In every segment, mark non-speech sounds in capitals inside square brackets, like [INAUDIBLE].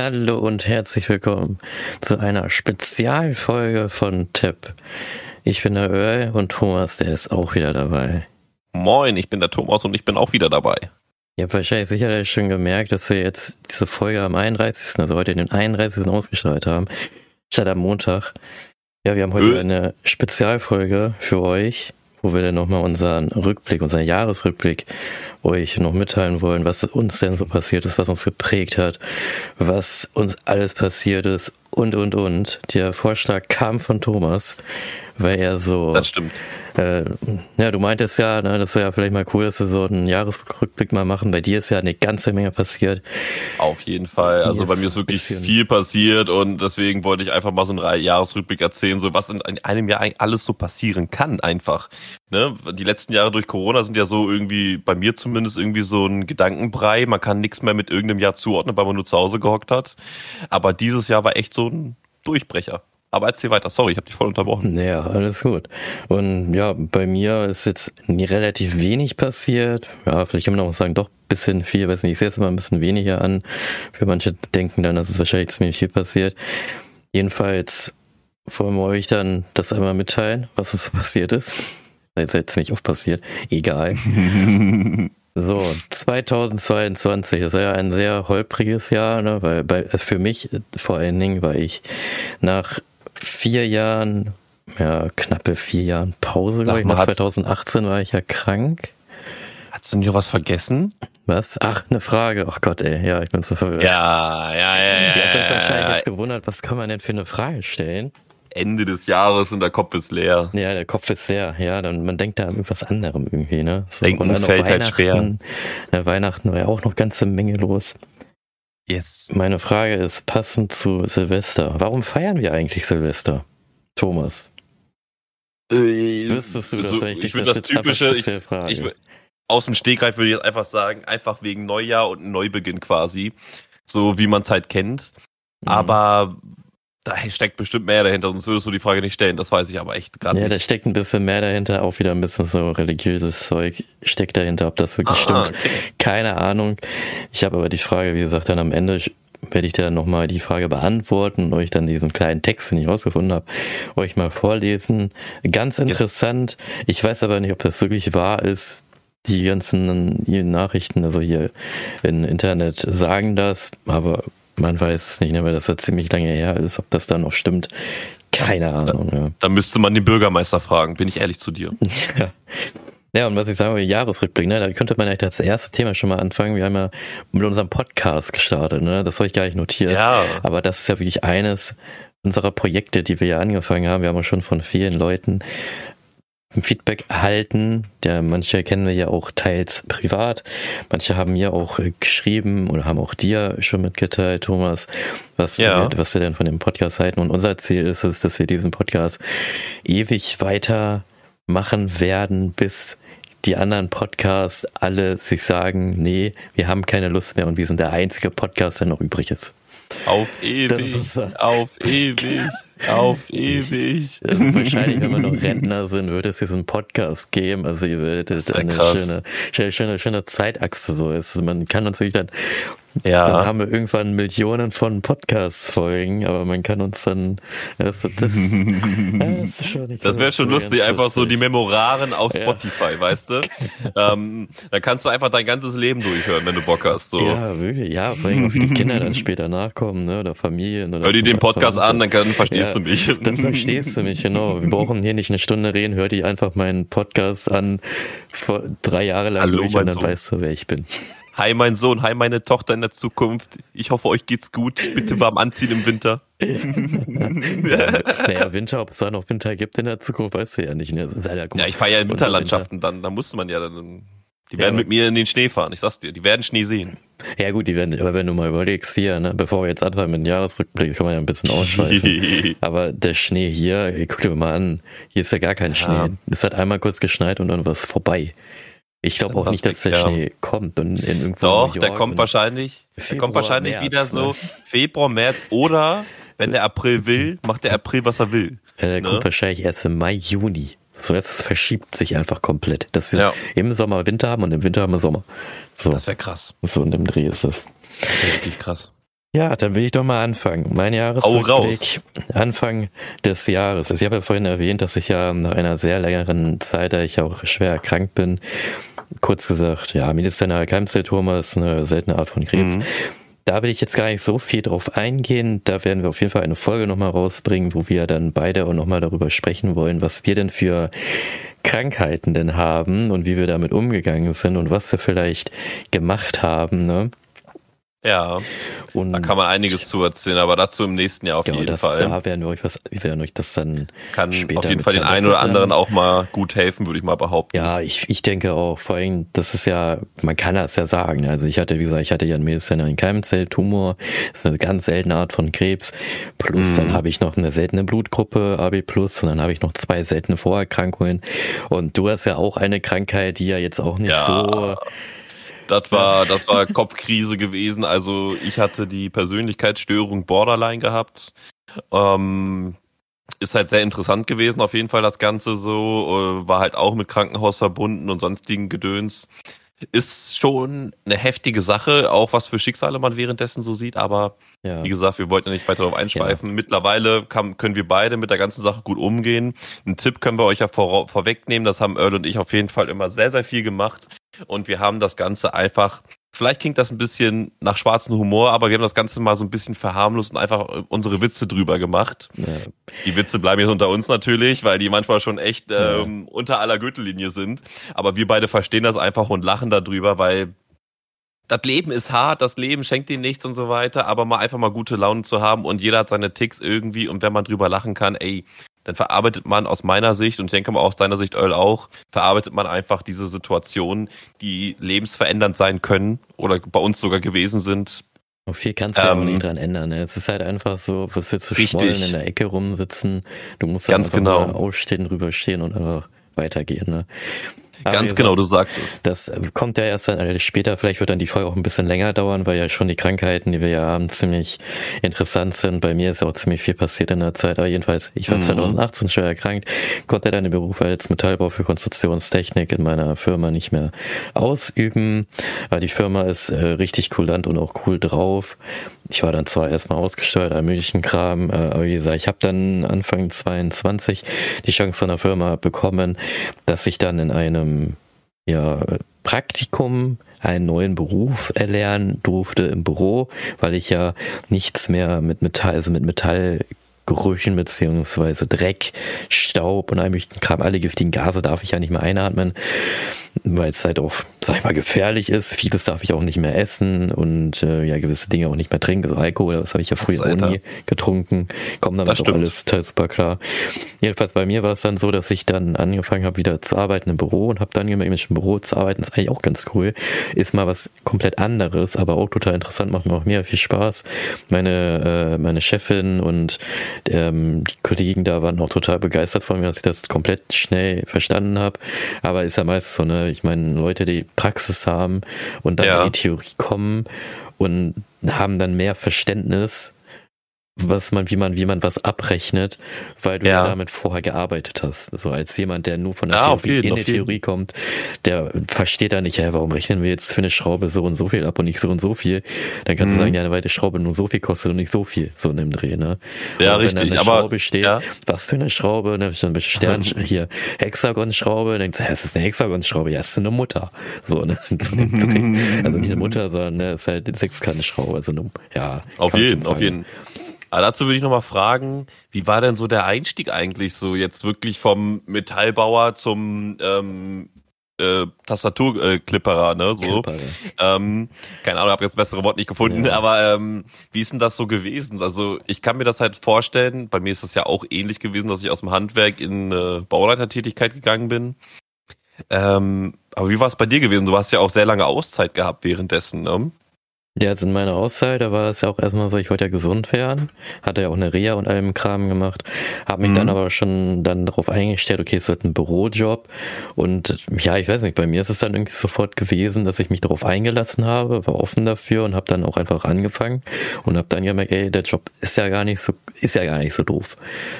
Hallo und herzlich willkommen zu einer Spezialfolge von Tipp. Ich bin der Earl und Thomas, der ist auch wieder dabei. Moin, ich bin der Thomas und ich bin auch wieder dabei. Ihr habt wahrscheinlich sicherlich schon gemerkt, dass wir jetzt diese Folge am 31., also heute den 31. ausgestrahlt haben, statt am Montag. Ja, wir haben heute Ö. eine Spezialfolge für euch, wo wir dann nochmal unseren Rückblick, unseren Jahresrückblick euch noch mitteilen wollen, was uns denn so passiert ist, was uns geprägt hat, was uns alles passiert ist und, und, und. Der Vorschlag kam von Thomas, weil er so Das stimmt. äh, ja, du meintest ja, ne, das wäre ja vielleicht mal cool, dass wir so einen Jahresrückblick mal machen. Bei dir ist ja eine ganze Menge passiert. Auf jeden Fall. Also Yes, bei mir ist wirklich viel passiert und deswegen wollte ich einfach mal so einen Jahresrückblick erzählen, so was in einem Jahr eigentlich alles so passieren kann einfach. Ne? Die letzten Jahre durch Corona sind ja so irgendwie, bei mir zumindest irgendwie so ein Gedankenbrei. Man kann nichts mehr mit irgendeinem Jahr zuordnen, weil man nur zu Hause gehockt hat. Aber dieses Jahr war echt so ein Durchbrecher. Aber erzähl weiter, sorry, ich habe dich voll unterbrochen. Naja, alles gut. Und ja, bei mir ist jetzt nie- relativ wenig passiert. Ja, vielleicht kann man auch sagen, doch ein bisschen viel, weiß nicht, ich sehe es immer ein bisschen weniger an. Für manche denken dann, dass es wahrscheinlich ziemlich viel passiert. Jedenfalls wollen wir euch dann das einmal mitteilen, was es so passiert ist. Das ist jetzt nicht oft passiert. Egal. [LAUGHS] So, 2022 ist ja ein sehr holpriges Jahr, ne? weil bei, für mich vor allen Dingen, weil ich nach vier Jahren, ja, knappe vier Jahren Pause, glaube ich, mal, nach hat's- 2018 war ich ja krank. Hast du nicht was vergessen? Was? Ach, eine Frage. Ach Gott, ey, ja, ich bin so verwirrt. Ja, ja, ja, Ihr habt euch ja. wahrscheinlich jetzt gewundert, was kann man denn für eine Frage stellen? Ende des Jahres und der Kopf ist leer. Ja, der Kopf ist leer. Ja, dann man denkt da an irgendwas anderem irgendwie, ne? So, Denken und dann fällt halt schwer. Weihnachten. Ja, Weihnachten war ja auch noch ganze Menge los. Yes. Meine Frage ist passend zu Silvester. Warum feiern wir eigentlich Silvester? Thomas, wüsstest du das, so, wenn ich dich ich würde das jetzt einfach typische, ich, ich, aus dem Stegreif würde ich jetzt einfach sagen, einfach wegen Neujahr und Neubeginn quasi. So wie man es halt kennt. Mhm. Aber da steckt bestimmt mehr dahinter, sonst würdest du die Frage nicht stellen. Das weiß ich aber echt gerade ja, da nicht. steckt ein bisschen mehr dahinter, auch wieder ein bisschen so religiöses Zeug steckt dahinter, ob das wirklich Ah, stimmt. okay. Keine Ahnung. Ich habe aber die Frage, wie gesagt, dann am Ende werde ich dir nochmal die Frage beantworten und euch dann diesen kleinen Text, den ich rausgefunden habe, euch mal vorlesen. Ganz interessant. Ich weiß aber nicht, ob das wirklich wahr ist. Die ganzen Nachrichten, also hier im Internet sagen das, aber man weiß es nicht, ne, weil das ja ziemlich lange her ist, ob das da noch stimmt. Keine Ahnung. Ja. Da müsste man den Bürgermeister fragen, bin ich ehrlich zu dir. [LAUGHS] Ja. Ja, und was ich sagen will, Jahresrückblick, ne, da könnte man eigentlich das erste Thema schon mal anfangen. Wir haben ja mit unserem Podcast gestartet, ne, das habe ich gar nicht notiert. Ja. Aber das ist ja wirklich eines unserer Projekte, die wir ja angefangen haben. Wir haben auch schon von vielen Leuten Feedback erhalten. Der, manche kennen wir ja auch teils privat. Manche haben mir auch geschrieben oder haben auch dir schon mitgeteilt, Thomas, was, Ja. was wir denn von dem Podcast halten. Und unser Ziel ist es, dass wir diesen Podcast ewig weiter machen werden, bis die anderen Podcasts alle sich sagen, nee, wir haben keine Lust mehr und wir sind der einzige Podcast, der noch übrig ist. Auf ewig, ist auf ewig, [LAUGHS] auf ewig. Also wahrscheinlich, wenn wir noch Rentner sind, würde es diesen Podcast geben. Also ihr werdet eine krass. schöne, schöne, schöne, schöne Zeitachse so ist. Man kann natürlich dann, dann Ja, haben wir irgendwann Millionen von Podcasts-Folgen, aber man kann uns dann, das, das, [LAUGHS] das, ist schon nicht das wäre schon lustig, einfach so die lustig. Memoraren auf Ja. Spotify, weißt du? ähm, da kannst du einfach dein ganzes Leben durchhören, wenn du Bock hast. So. Ja, wirklich, ja, vor allem auch wie die Kinder dann [LAUGHS] später nachkommen, ne, oder Familien oder. Hör dir den Podcast an, dann kann, verstehst Ja, du mich. Dann verstehst du mich, genau. Wir brauchen hier nicht eine Stunde reden, hör dir einfach meinen Podcast an, vor drei Jahre lang Hallo, durch und dann Sohn. weißt du, wer ich bin. Hi mein Sohn, hi meine Tochter in der Zukunft. Ich hoffe, euch geht's gut. Bitte warm anziehen im Winter. [LAUGHS] naja, Winter, ob es da noch Winter gibt in der Zukunft, weißt du ja nicht. Ne? Mal, Ja, ich fahre ja in Winterlandschaften, dann, da musste man ja dann. Die Ja, werden aber- mit mir in den Schnee fahren, ich sag's dir. Die werden Schnee sehen. Winter- Ja gut, die werden, aber wenn du mal überlegst hier, ne, bevor wir jetzt anfangen mit dem Jahresrückblick, kann man ja ein bisschen ausschweifen. [LAUGHS] aber der Schnee hier, guck dir mal an, hier ist ja gar kein Ja. Schnee. Es hat einmal kurz geschneit und dann war es vorbei. Ich glaube auch nicht, dass der ja. Schnee kommt und in irgendwo Doch, der kommt wahrscheinlich, der Februar, kommt wahrscheinlich März, wieder so ne? Februar, März oder wenn der April will, macht der April, was er will. Äh, der Ne? kommt wahrscheinlich erst im Mai, Juni. So, es verschiebt sich einfach komplett. Dass wir Ja. im Sommer Winter haben und im Winter haben wir Sommer. So, Das wäre krass. so in dem Dreh ist das. Das wäre wirklich krass. Ja, dann will ich doch mal anfangen. Mein Jahresrückblick Anfang des Jahres. Also ich habe ja vorhin erwähnt, dass ich ja nach einer sehr längeren Zeit, da ich auch schwer erkrankt bin, kurz gesagt, ja, medizinale Keimzellturma ist eine seltene Art von Krebs. Mhm. Da will ich jetzt gar nicht so viel drauf eingehen. Da werden wir auf jeden Fall eine Folge nochmal rausbringen, wo wir dann beide auch nochmal darüber sprechen wollen, was wir denn für Krankheiten denn haben und wie wir damit umgegangen sind und was wir vielleicht gemacht haben. Ne? Ja, und da kann man einiges zu erzählen, aber dazu im nächsten Jahr auf genau, jeden das, Fall. Da werden wir euch was, wir werden euch das dann kann später auf jeden Fall den einen oder anderen auch mal gut helfen, würde ich mal behaupten. Ja, ich, ich denke auch, vor allem, das ist ja, man kann das ja sagen. Also ich hatte, wie gesagt, ich hatte ja einen medizinellen Keimzelltumor, das ist eine ganz seltene Art von Krebs. Plus mhm. dann habe ich noch eine seltene Blutgruppe, AB Plus, und dann habe ich noch zwei seltene Vorerkrankungen. Und du hast ja auch eine Krankheit, die ja jetzt auch nicht ja. so das war, das war Kopfkrise gewesen. Also ich hatte die Persönlichkeitsstörung Borderline gehabt. Ähm, ist halt sehr interessant gewesen, auf jeden Fall das Ganze so. Äh, war halt auch mit Krankenhaus verbunden und sonstigen Gedöns. Ist schon eine heftige Sache, auch was für Schicksale man währenddessen so sieht, aber ja. wie gesagt, wir wollten ja nicht weiter darauf einschweifen. Ja. Mittlerweile kann, können wir beide mit der ganzen Sache gut umgehen. Einen Tipp können wir euch ja vor, vorwegnehmen, das haben Earl und ich auf jeden Fall immer sehr, sehr viel gemacht. Und wir haben das Ganze einfach, vielleicht klingt das ein bisschen nach schwarzem Humor, aber wir haben das Ganze mal so ein bisschen verharmlost und einfach unsere Witze drüber gemacht. Ja. Die Witze bleiben jetzt unter uns natürlich, weil die manchmal schon echt ähm, ja. unter aller Gürtellinie sind. Aber wir beide verstehen das einfach und lachen darüber, weil das Leben ist hart, das Leben schenkt dir nichts und so weiter, aber mal einfach mal gute Laune zu haben und jeder hat seine Ticks irgendwie und wenn man drüber lachen kann, ey, dann verarbeitet man aus meiner Sicht und ich denke mal aus deiner Sicht Earl auch, verarbeitet man einfach diese Situationen, die lebensverändernd sein können oder bei uns sogar gewesen sind. Und viel kannst du ähm, ja auch nicht ähm, dran ändern. Ne? Es ist halt einfach so, was wir zu schmollen in der Ecke rumsitzen. Du musst ganz genau aufstehen, rüberstehen und einfach weitergehen. Ne? Ganz genau, du sagst es. Das kommt ja erst dann später, vielleicht wird dann die Folge auch ein bisschen länger dauern, weil ja schon die Krankheiten, die wir ja haben, ziemlich interessant sind. Bei mir ist ja auch ziemlich viel passiert in der Zeit, aber jedenfalls, ich war mhm. 2018 schwer erkrankt, konnte dann den Beruf als Metallbau für Konstruktionstechnik in meiner Firma nicht mehr ausüben. Aber die Firma ist äh, richtig kulant und auch cool drauf. Ich war dann zwar erstmal ausgesteuert, all möglichen Kram, äh, aber wie gesagt, ich habe dann Anfang 22 die Chance von der Firma bekommen, dass ich dann in einem ja, Praktikum einen neuen Beruf erlernen durfte im Büro, weil ich ja nichts mehr mit Metall, also mit Metall Gerüchen beziehungsweise Dreck, Staub und all möglichen Kram, alle giftigen Gase darf ich ja nicht mehr einatmen weil es halt auch, sag ich mal, gefährlich ist. Vieles darf ich auch nicht mehr essen und äh, ja, gewisse Dinge auch nicht mehr trinken. Also Alkohol, das habe ich ja früher auch nie getrunken. Kommt damit auch alles total super klar. Jedenfalls bei mir war es dann so, dass ich dann angefangen habe, wieder zu arbeiten im Büro und habe dann gemerkt, im Büro zu arbeiten, ist eigentlich auch ganz cool. Ist mal was komplett anderes, aber auch total interessant, macht mir auch mehr viel Spaß. Meine, äh, meine Chefin und ähm, die Kollegen da waren auch total begeistert von mir, dass ich das komplett schnell verstanden habe. Aber ist ja meist so, ne, ich meine, Leute, die Praxis haben und dann ja. in die Theorie kommen und haben dann mehr Verständnis was man, wie man, wie man was abrechnet, weil du ja, ja damit vorher gearbeitet hast. So als jemand, der nur von der ja, Theorie jeden, in die Theorie kommt, der versteht da nicht, ja, warum rechnen wir jetzt für eine Schraube so und so viel ab und nicht so und so viel? Dann kannst mhm. du sagen, ja, weil die Schraube nur so viel kostet und nicht so viel, so in dem Dreh, ne? Ja, und richtig. Wenn eine aber, Schraube steht, ja. was für eine Schraube, ne? Dann Stern, [LAUGHS] hier, Hexagonschraube, dann denkst du, ja, es ist eine Hexagonschraube, ja, es ist eine Mutter. So, ne? [LAUGHS] also nicht eine Mutter, sondern, ne, es ist halt eine Sechskantschraube, also eine, ja. Auf jeden, auf jeden. Aber dazu würde ich nochmal fragen, wie war denn so der Einstieg eigentlich so jetzt wirklich vom Metallbauer zum ähm, äh, Tastaturklipperer, äh, ne? So. Ähm, keine Ahnung, habe jetzt bessere Wort nicht gefunden, ja. aber ähm, wie ist denn das so gewesen? Also ich kann mir das halt vorstellen, bei mir ist das ja auch ähnlich gewesen, dass ich aus dem Handwerk in äh, Bauleitertätigkeit gegangen bin. Ähm, aber wie war es bei dir gewesen? Du hast ja auch sehr lange Auszeit gehabt währenddessen, ne? Ja, jetzt in meiner Auszeit, da war es ja auch erstmal so, ich wollte ja gesund werden, hatte ja auch eine Reha und allem Kram gemacht, habe mich mhm. dann aber schon dann darauf eingestellt, okay, es wird ein Bürojob und ja, ich weiß nicht, bei mir ist es dann irgendwie sofort gewesen, dass ich mich darauf eingelassen habe, war offen dafür und habe dann auch einfach angefangen und habe dann gemerkt, ey, der Job ist ja gar nicht so, ist ja gar nicht so doof.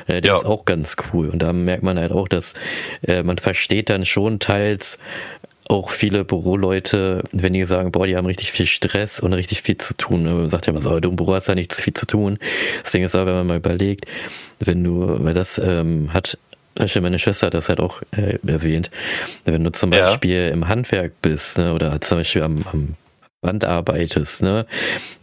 Äh, der ja. ist auch ganz cool und da merkt man halt auch, dass äh, man versteht dann schon teils, auch viele Büroleute, wenn die sagen, boah, die haben richtig viel Stress und richtig viel zu tun, ne? man sagt ja immer so, du im Büro hast ja nichts viel zu tun. Das Ding ist aber, wenn man mal überlegt, wenn du, weil das ähm, hat meine Schwester hat das halt auch äh, erwähnt. Wenn du zum Beispiel ja. im Handwerk bist, ne, oder zum Beispiel am, am Band arbeitest, ne,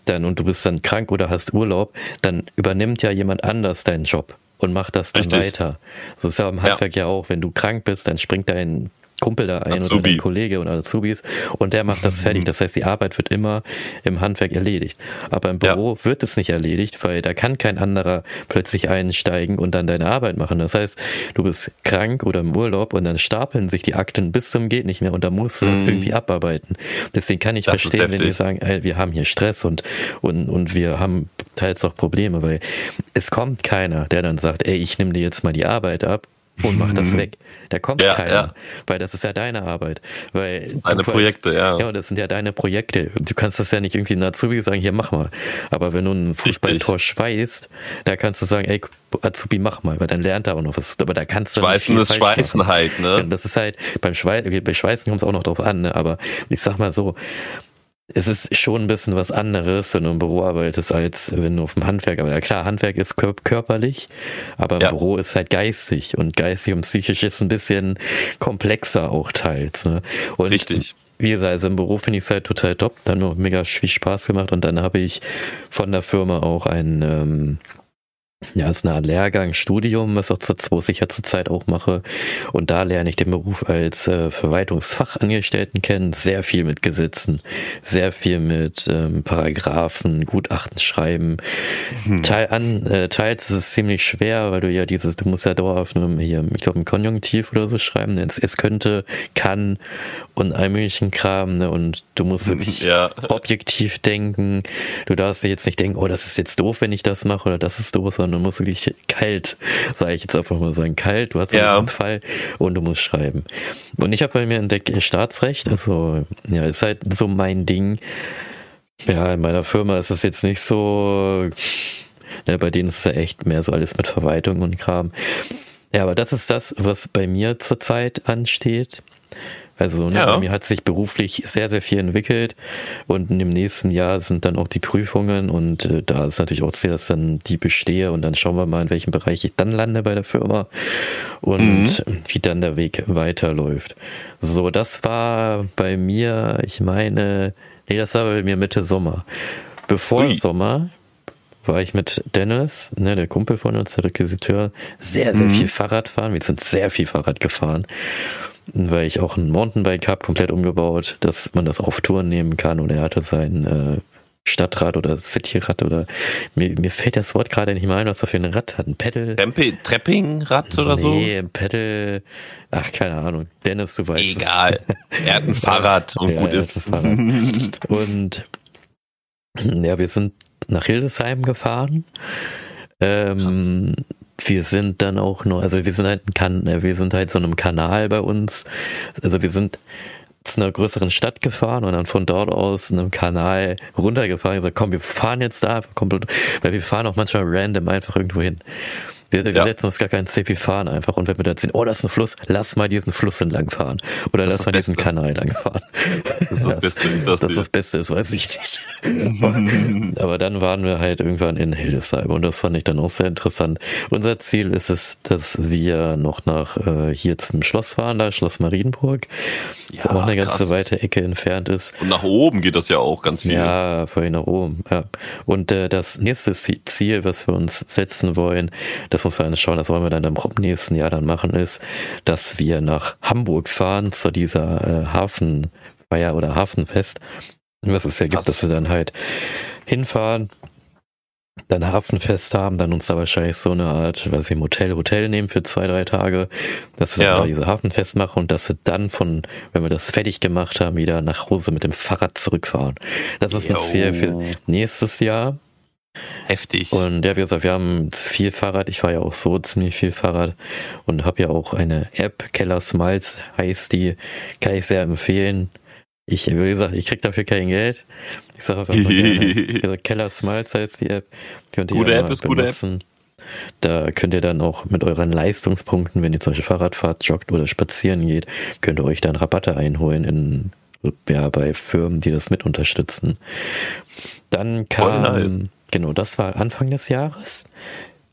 dann und du bist dann krank oder hast Urlaub, dann übernimmt ja jemand anders deinen Job und macht das dann Richtig. weiter. Das ist ja im Handwerk ja. ja auch, wenn du krank bist, dann springt dein Kumpel da ein Azubi. oder dein Kollege und Azubis und der macht das fertig. Das heißt, die Arbeit wird immer im Handwerk erledigt. Aber im Büro ja. wird es nicht erledigt, weil da kann kein anderer plötzlich einsteigen und dann deine Arbeit machen. Das heißt, du bist krank oder im Urlaub und dann stapeln sich die Akten bis zum geht nicht mehr und da musst du das mhm. irgendwie abarbeiten. Deswegen kann ich das verstehen, wenn wir sagen, ey, wir haben hier Stress und, und, und wir haben teils auch Probleme, weil es kommt keiner, der dann sagt, ey, ich nehme dir jetzt mal die Arbeit ab und mach das [LAUGHS] weg. Da kommt ja, keiner, ja. weil das ist ja deine Arbeit. Weil deine Projekte, weißt, ja. Ja, das sind ja deine Projekte. Du kannst das ja nicht irgendwie in Azubi sagen, hier mach mal. Aber wenn du ein Fußballtor schweißt, da kannst du sagen, ey, Azubi, mach mal, weil dann lernt er auch noch was. Aber da kannst du Schweißen ist Schweißen machen. halt, ne? Ja, das ist halt, beim Schweißen, bei Schweißen kommt es auch noch drauf an, ne? Aber ich sag mal so, es ist schon ein bisschen was anderes, wenn du im Büro arbeitest, als wenn du auf dem Handwerk. Ja klar, Handwerk ist körperlich, aber im ja. Büro ist halt geistig und geistig und psychisch ist ein bisschen komplexer auch teils. Ne? Und Richtig. Wie gesagt, also im Büro finde ich es halt total top. Dann noch mega viel Spaß gemacht und dann habe ich von der Firma auch ein ähm, ja, ist eine Art Lehrgang, Studium, was, auch zu, was ich ja zurzeit auch mache. Und da lerne ich den Beruf als äh, Verwaltungsfachangestellten kennen. Sehr viel mit Gesetzen, sehr viel mit ähm, Paragraphen, Gutachten schreiben. Mhm. Teil an, äh, teils ist es ziemlich schwer, weil du ja dieses, du musst ja dauerhaft nur hier, ich glaube, im Konjunktiv oder so schreiben. Es, es könnte, kann und all möglichen Kram. Ne? Und du musst [LAUGHS] wirklich ja. objektiv denken. Du darfst dir jetzt nicht denken, oh, das ist jetzt doof, wenn ich das mache oder das ist doof, sondern du musst wirklich kalt, sage ich jetzt einfach mal sagen, kalt, du hast ja. einen Fall und du musst schreiben. Und ich habe bei mir entdeckt Staatsrecht, also ja, ist halt so mein Ding. Ja, in meiner Firma ist es jetzt nicht so, ne, bei denen ist es ja echt mehr so alles mit Verwaltung und Kram. Ja, aber das ist das, was bei mir zurzeit ansteht. Also ne, ja. bei mir hat sich beruflich sehr, sehr viel entwickelt und im nächsten Jahr sind dann auch die Prüfungen und äh, da ist natürlich auch sehr, dass dann die bestehe und dann schauen wir mal, in welchem Bereich ich dann lande bei der Firma und mhm. wie dann der Weg weiterläuft. So, das war bei mir, ich meine, nee, das war bei mir Mitte Sommer. Bevor Ui. Sommer war ich mit Dennis, ne, der Kumpel von uns, der Requisiteur, sehr, sehr mhm. viel Fahrrad fahren. Wir sind sehr viel Fahrrad gefahren weil ich auch ein Mountainbike habe, komplett umgebaut, dass man das auf Touren nehmen kann und er hatte sein äh, Stadtrad oder Cityrad oder mir, mir fällt das Wort gerade nicht mehr ein, was er für ein Rad hat. Ein Pedal. Treppingrad oder nee, so? Nee, ein Pedal. Ach, keine Ahnung. Dennis, du weißt Egal. Es. Er hat ein [LAUGHS] Fahrrad und ja, gut ist. Fahrrad. und ja, wir sind nach Hildesheim gefahren. Ähm, wir sind dann auch nur, also wir sind halt kan äh, wir sind halt so einem Kanal bei uns. Also wir sind zu einer größeren Stadt gefahren und dann von dort aus einem Kanal runtergefahren und gesagt, komm, wir fahren jetzt da, komplett, weil wir fahren auch manchmal random einfach irgendwo hin. Wir, wir ja. setzen uns gar keinen wir fahren einfach. Und wenn wir da sehen, oh, das ist ein Fluss, lass mal diesen Fluss entlang fahren. Oder lass mal Beste. diesen Kanal entlang fahren. Das ist das, Beste. Ich das, das, das Beste ist, weiß ich nicht. [LAUGHS] Aber dann waren wir halt irgendwann in Hildesheim und das fand ich dann auch sehr interessant. Unser Ziel ist es, dass wir noch nach äh, hier zum Schloss fahren, da Schloss Marienburg. Ja, das auch eine ganze krass. weite Ecke entfernt ist. Und nach oben geht das ja auch ganz viel. Ja, vorhin nach oben. Ja. Und äh, das nächste Ziel, was wir uns setzen wollen, das uns wir schauen, das wollen wir dann im nächsten Jahr dann machen, ist, dass wir nach Hamburg fahren zu dieser äh, Hafenfeier oder Hafenfest, was es ja gibt, dass wir dann halt hinfahren, dann Hafenfest haben, dann uns da wahrscheinlich so eine Art, weiß ich, Hotel, Hotel nehmen für zwei, drei Tage, dass wir ja. dann da diese Hafenfest machen und dass wir dann von, wenn wir das fertig gemacht haben, wieder nach Hause mit dem Fahrrad zurückfahren. Das ist ein Ziel für nächstes Jahr. Heftig. Und ja, wie gesagt, wir haben viel Fahrrad. Ich fahre ja auch so ziemlich viel Fahrrad und habe ja auch eine App, Keller Smiles heißt die, kann ich sehr empfehlen. Ich, wie gesagt, ich krieg dafür kein Geld. Ich sage einfach mal gerne. [LAUGHS] Keller Smiles heißt die App. Könnt ihr gute App ist benutzen. gute App. Da könnt ihr dann auch mit euren Leistungspunkten, wenn ihr zum Beispiel Fahrrad fahrt, joggt oder spazieren geht, könnt ihr euch dann Rabatte einholen in, ja, bei Firmen, die das mit unterstützen. Dann kam. Genau, das war Anfang des Jahres.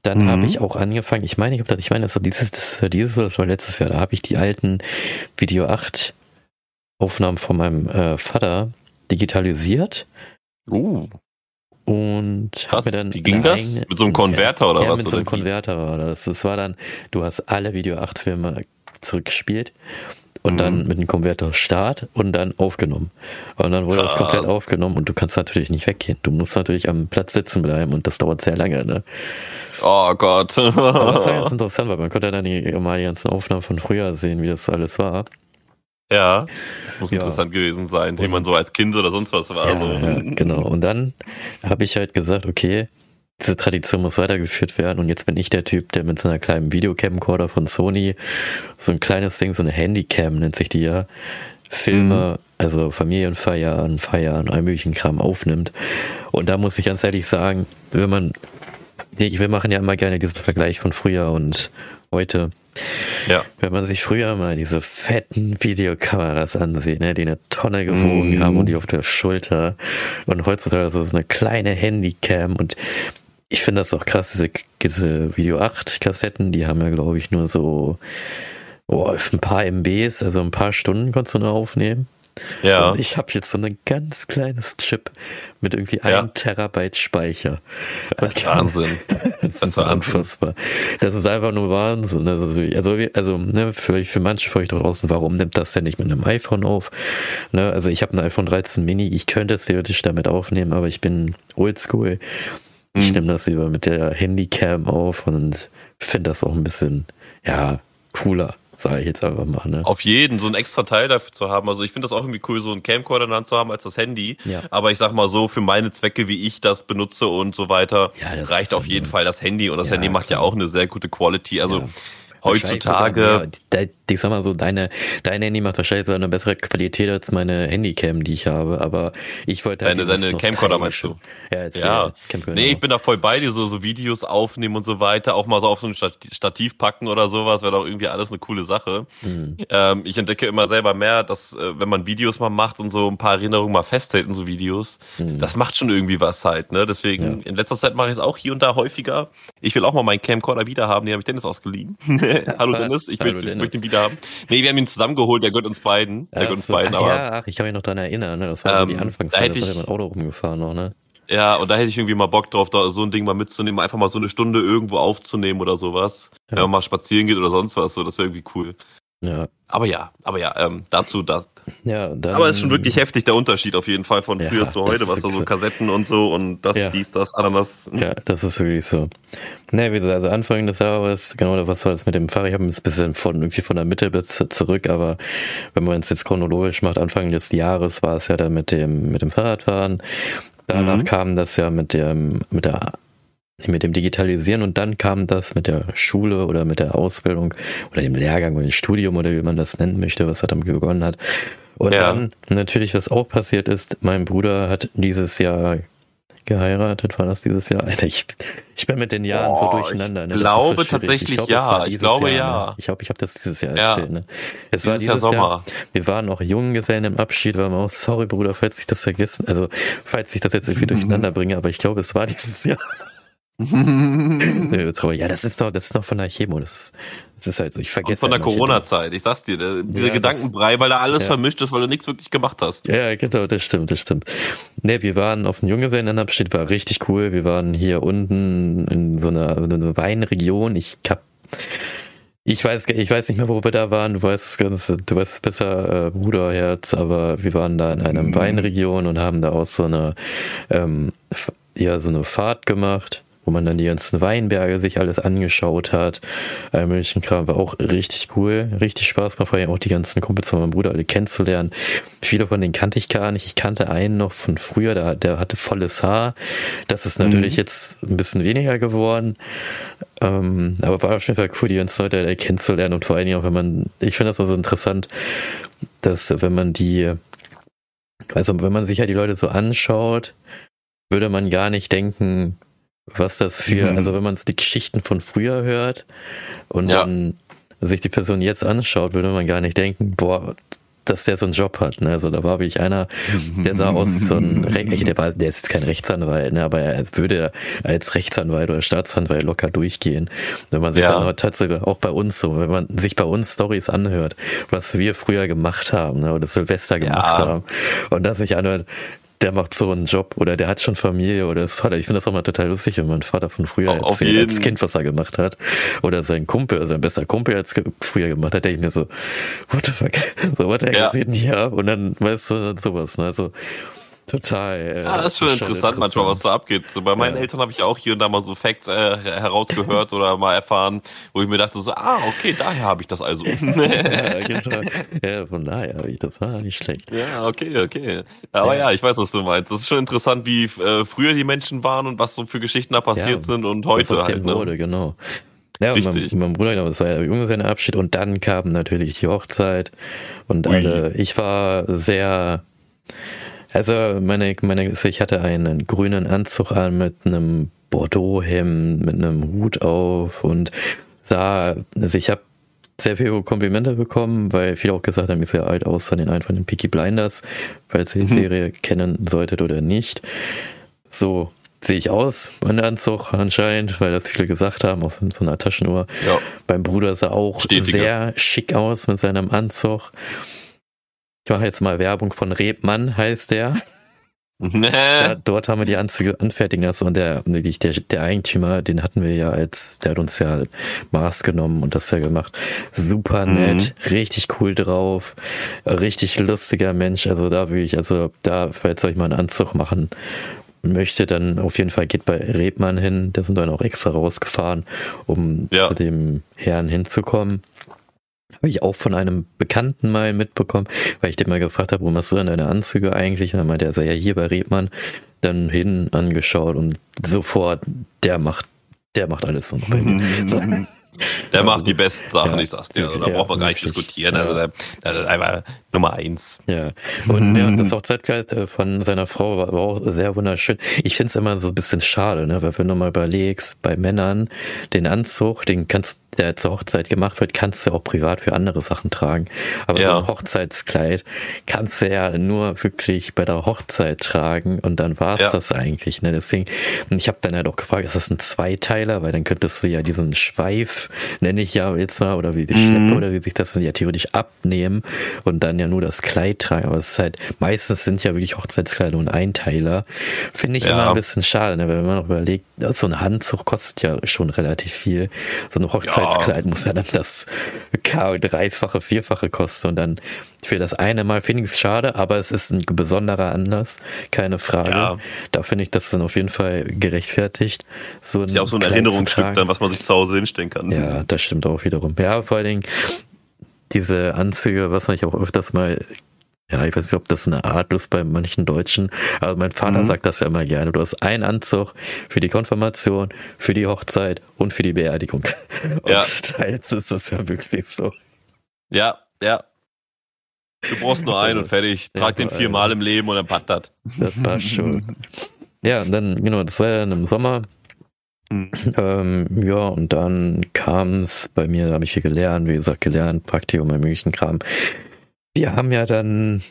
Dann mhm. habe ich auch angefangen, ich meine, ich, ich meine, das war dieses, das war dieses oder das war letztes Jahr, da habe ich die alten Video 8 Aufnahmen von meinem äh, Vater digitalisiert. Uh. Und habe mir dann. Wie ging das? Eigene, mit so einem Konverter oder ja, was? Mit so einem Konverter war das. Das war dann, du hast alle Video 8 Filme zurückgespielt und mhm. dann mit dem Konverter Start und dann aufgenommen. Und dann wurde Krass. das komplett aufgenommen und du kannst natürlich nicht weggehen. Du musst natürlich am Platz sitzen bleiben und das dauert sehr lange, ne? Oh Gott. [LAUGHS] Aber das war ganz [LAUGHS] interessant, weil man konnte dann die, mal die ganzen Aufnahmen von früher sehen, wie das alles war. Ja, das muss ja. interessant gewesen sein, wie man so als Kind oder sonst was war. Ja, so. ja genau. Und dann habe ich halt gesagt, okay, diese Tradition muss weitergeführt werden und jetzt bin ich der Typ, der mit so einer kleinen Videocamcorder von Sony, so ein kleines Ding, so eine Handycam nennt sich die ja, Filme, mhm. also Familienfeiern, Feiern, all möglichen Kram aufnimmt. Und da muss ich ganz ehrlich sagen, wenn man, wir machen ja immer gerne diesen Vergleich von früher und heute. Ja. Wenn man sich früher mal diese fetten Videokameras ansieht, ne, die eine Tonne gewogen mm. haben und die auf der Schulter und heutzutage ist es so eine kleine Handycam und ich finde das auch krass, diese, diese Video 8 Kassetten, die haben ja glaube ich nur so oh, ein paar MBs, also ein paar Stunden konntest du nur aufnehmen. Ja. Und ich habe jetzt so ein ganz kleines Chip mit irgendwie ja. ein Terabyte Speicher. Und Wahnsinn. [LAUGHS] das, das ist Wahnsinn. unfassbar. Das ist einfach nur Wahnsinn. Also, also, also ne, für, für manche von euch draußen, warum nimmt das denn nicht mit einem iPhone auf? Ne, also ich habe ein iPhone 13 Mini, ich könnte es theoretisch damit aufnehmen, aber ich bin oldschool. Ich mhm. nehme das lieber mit der Handycam auf und finde das auch ein bisschen, ja, cooler sage ich jetzt einfach mal. Ne? Auf jeden, so ein extra Teil dafür zu haben. Also ich finde das auch irgendwie cool, so einen Camcorder in der Hand zu haben als das Handy. Ja. Aber ich sag mal so, für meine Zwecke, wie ich das benutze und so weiter, ja, reicht auf jeden Fall das Handy. Und das ja, Handy macht klar. ja auch eine sehr gute Quality. Also heutzutage. Sogar, ich sag mal so, deine, dein Handy macht wahrscheinlich so eine bessere Qualität als meine Handycam, die ich habe, aber ich wollte halt Deine, deine Camcorder meinst du? Ja, jetzt, ja. Äh, Camcorder. Nee, ich bin da voll bei dir, so, so Videos aufnehmen und so weiter, auch mal so auf so ein Stativ packen oder sowas, wäre doch irgendwie alles eine coole Sache. Mhm. Ähm, ich entdecke immer selber mehr, dass, äh, wenn man Videos mal macht und so ein paar Erinnerungen mal festhält in so Videos, mhm. das macht schon irgendwie was halt, ne? Deswegen, ja. in letzter Zeit mache ich es auch hier und da häufiger. Ich will auch mal meinen Camcorder wieder haben, den habe ich Dennis ausgeliehen. [LAUGHS] [LAUGHS] Hallo Dennis, ich möchte ihn wieder haben. Nee, wir haben ihn zusammengeholt, der gehört uns beiden. Der gehört uns so, beiden, ach, aber. Ja, ach, ich kann mich noch daran erinnern, ne? Das war ähm, so die Anfangszeit, da, da ist mit Auto rumgefahren noch, ne? Ja, und da hätte ich irgendwie mal Bock drauf, da so ein Ding mal mitzunehmen, einfach mal so eine Stunde irgendwo aufzunehmen oder sowas. Ja. Wenn man mal spazieren geht oder sonst was, so, das wäre irgendwie cool. Ja. Aber ja, aber ja, ähm, dazu das. Ja, dann, aber es ist schon wirklich heftig der Unterschied auf jeden Fall von ja, früher zu heute, was da so Kassetten und so und das, ja. dies, das, Ananas. Ja, das ist wirklich so. Ne, wie gesagt, also Anfang des Jahres, genau, was war das mit dem Fahrrad? Ich habe ein bisschen von irgendwie von der Mitte bis zurück, aber wenn man es jetzt chronologisch macht, Anfang des Jahres war es ja dann mit dem mit dem Fahrradfahren. Danach mhm. kam das ja mit dem mit der mit dem Digitalisieren und dann kam das mit der Schule oder mit der Ausbildung oder dem Lehrgang oder dem Studium oder wie man das nennen möchte, was er damit begonnen hat. Und ja. dann natürlich, was auch passiert ist, mein Bruder hat dieses Jahr geheiratet, war das dieses Jahr? Alter, ich, ich bin mit den Jahren Boah, so durcheinander. Ne? Ich glaube so tatsächlich ich glaub, ja. Ich glaube Jahr, ja. Ne? Ich glaube, ich habe das dieses Jahr ja. erzählt. Ne? Es dieses war dieses Jahr, Jahr, Wir waren noch Junggesellen im Abschied, waren wir auch, sorry Bruder, falls ich das vergessen, also falls ich das jetzt irgendwie durcheinander bringe, aber ich glaube, es war dieses Jahr. [LAUGHS] ja, das ist doch, das ist doch von der Chemo. Das ist, das ist halt so. Ich vergesse. Und von der Corona-Zeit. Ich sag's dir, der, dieser ja, Gedankenbrei, weil da alles ja. vermischt ist, weil du nichts wirklich gemacht hast. Ja, genau, das stimmt, das stimmt. Ne, wir waren auf dem Junggesellenabschied, war richtig cool. Wir waren hier unten in so einer, in einer Weinregion. Ich hab, ich weiß, ich weiß nicht mehr, wo wir da waren. Du weißt es ganz, du weißt es besser, äh, Bruderherz, aber wir waren da in einer mhm. Weinregion und haben da aus so einer, ähm, ja, so eine Fahrt gemacht wo man dann die ganzen Weinberge sich alles angeschaut hat. All möglichen Kram war auch richtig cool, richtig Spaß gemacht, vor allem auch die ganzen Kumpels von meinem Bruder alle kennenzulernen. Viele von denen kannte ich gar nicht. Ich kannte einen noch von früher, der, der hatte volles Haar. Das ist natürlich mhm. jetzt ein bisschen weniger geworden. Ähm, aber war auf jeden Fall cool, die ganzen Leute kennenzulernen und vor allen Dingen auch, wenn man, ich finde das auch so interessant, dass wenn man die, also wenn man sich ja die Leute so anschaut, würde man gar nicht denken, was das für, mhm. also wenn man die Geschichten von früher hört und ja. dann sich die Person jetzt anschaut, würde man gar nicht denken, boah, dass der so einen Job hat. Ne? Also da war wirklich einer, der sah aus so ein, der, war, der ist kein Rechtsanwalt, ne? aber er würde als Rechtsanwalt oder Staatsanwalt locker durchgehen. Wenn man sich ja. dann tatsächlich auch bei uns so, wenn man sich bei uns Stories anhört, was wir früher gemacht haben ne? oder Silvester gemacht ja. haben und das sich anhört, der macht so einen Job oder der hat schon Familie oder ist toll. Ich finde das auch mal total lustig, wenn mein Vater von früher Auf erzählt, als Kind, was er gemacht hat. Oder sein Kumpel, sein bester Kumpel als früher gemacht hat, denke ich mir so, what the fuck? [LAUGHS] So, what the heck ja. ist hier ab? Und dann weißt du sowas, ne? Also, Total. Äh, ja, das ist schon interessant, manchmal, was da abgeht. So, bei meinen ja. Eltern habe ich auch hier und da mal so Facts äh, herausgehört [LAUGHS] oder mal erfahren, wo ich mir dachte so, ah, okay, daher habe ich das also. [LAUGHS] ja, genau. ja, von daher habe ich das, ah, nicht schlecht. Ja, okay, okay. Aber ja. ja, ich weiß, was du meinst. Das ist schon interessant, wie äh, früher die Menschen waren und was so für Geschichten da passiert sind und heute was halt. Ne? Wurde, genau. Ja, und mein, mein, Bruder, das war ja Junge seine Abschied und dann kam natürlich die Hochzeit und alle, ich war sehr, also meine, meine, ich hatte einen grünen Anzug an mit einem Bordeaux-Hemd, mit einem Hut auf und sah, also ich habe sehr viele Komplimente bekommen, weil viele auch gesagt haben, ich sehe alt aus an den einen von den Peaky Blinders, falls ihr die mhm. Serie kennen solltet oder nicht. So sehe ich aus, mein Anzug anscheinend, weil das viele gesagt haben, aus so einer Taschenuhr. Ja. Beim Bruder sah auch Stetiger. sehr schick aus mit seinem Anzug. Ich mache jetzt mal Werbung von Rebmann, heißt der. [LAUGHS] ja, dort haben wir die Anzüge anfertigen lassen und der, wirklich der, der Eigentümer, den hatten wir ja als, der hat uns ja Maß genommen und das ja gemacht. Super mhm. nett, mhm. richtig cool drauf, richtig lustiger Mensch. Also da will ich, also da, falls euch mal einen Anzug machen möchte, dann auf jeden Fall geht bei Rebmann hin. Der sind dann auch extra rausgefahren, um ja. zu dem Herrn hinzukommen. Habe ich auch von einem Bekannten mal mitbekommen, weil ich den mal gefragt habe, wo machst du denn deine Anzüge eigentlich? Und dann meinte er, sei ja hier bei Rebmann, dann hin angeschaut und sofort, der macht, der macht alles so noch bei mir. So. Der macht die besten Sachen, ja, ich sag's dir. Also, da ja, braucht man gar nicht diskutieren. Also der, der ist einfach Nummer eins. Ja. Und ja, das Hochzeitkleid äh, von seiner Frau war, war auch sehr wunderschön. Ich find's immer so ein bisschen schade, ne? Weil wenn du mal überlegst, bei Männern, den Anzug, den kannst der zur Hochzeit gemacht wird, kannst du auch privat für andere Sachen tragen. Aber ja. so ein Hochzeitskleid kannst du ja nur wirklich bei der Hochzeit tragen und dann war's ja. das eigentlich. Ne? Deswegen, ich habe dann halt auch gefragt, ist das ein Zweiteiler? Weil dann könntest du ja diesen Schweif, nenne ich ja jetzt mal, oder wie die mhm. Schleppe, oder wie sich das ja theoretisch abnehmen und dann ja nur das Kleid tragen. Aber es ist halt, meistens sind ja wirklich Hochzeitskleider und Einteiler. Finde ich ja. immer ein bisschen schade, ne? wenn man noch überlegt, so ein Handzug kostet ja schon relativ viel. So eine Hochzeit Hochzeitskleid muss ja dann das K dreifache, vierfache kosten und dann für das eine Mal finde ich es schade, aber es ist ein besonderer Anlass, keine Frage. Ja. Da finde ich das dann auf jeden Fall gerechtfertigt. So ist ja auch so ein Erinnerungsstück dann, was man sich zu Hause hinstellen kann. Ja, das stimmt auch wiederum. Ja, vor allen Dingen diese Anzüge, was man ich auch öfters mal ja, ich weiß nicht, ob das eine Art ist bei manchen Deutschen, aber mein Vater mhm. sagt das ja immer gerne. Du hast einen Anzug für die Konfirmation, für die Hochzeit und für die Beerdigung. [LAUGHS] Und ja. teils ist das ja wirklich so. Ja, ja. Du brauchst nur einen und fertig. Trag ja, den viermal im Leben und dann passt das. Das passt schon. Ja, und dann, genau, das war ja im Sommer. Mhm. Ähm, ja, und dann kam es bei mir, da habe ich hier gelernt, wie gesagt, gelernt, Praktikum bei möglichen Kram. Wir haben ja dann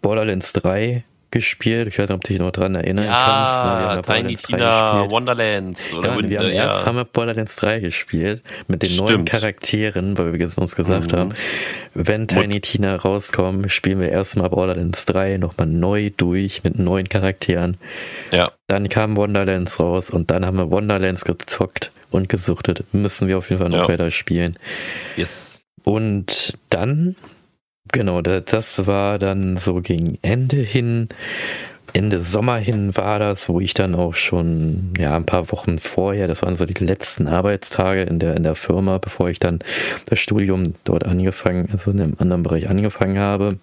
Borderlands 3 gespielt. Ich weiß nicht, ob du dich noch dran erinnern ja, kannst. Ne? Wir haben ja Tiny Tina Wonderlands. Oder ja, wir haben ja. erst haben wir Borderlands 3 gespielt mit den Stimmt. neuen Charakteren, weil wir uns gesagt mhm. haben, wenn Tiny Mut Tina rauskommen, spielen wir erstmal Borderlands 3 nochmal neu durch mit neuen Charakteren. Ja. Dann kam Wonderlands raus und dann haben wir Wonderlands gezockt und gesuchtet. Müssen wir auf jeden Fall noch ja. weiter spielen. Yes. Und dann Genau, das war dann so gegen Ende hin, Ende Sommer hin war das, wo ich dann auch schon, ja, ein paar Wochen vorher, das waren so die letzten Arbeitstage in der, in der Firma, bevor ich dann das Studium dort angefangen, also in einem anderen Bereich angefangen habe,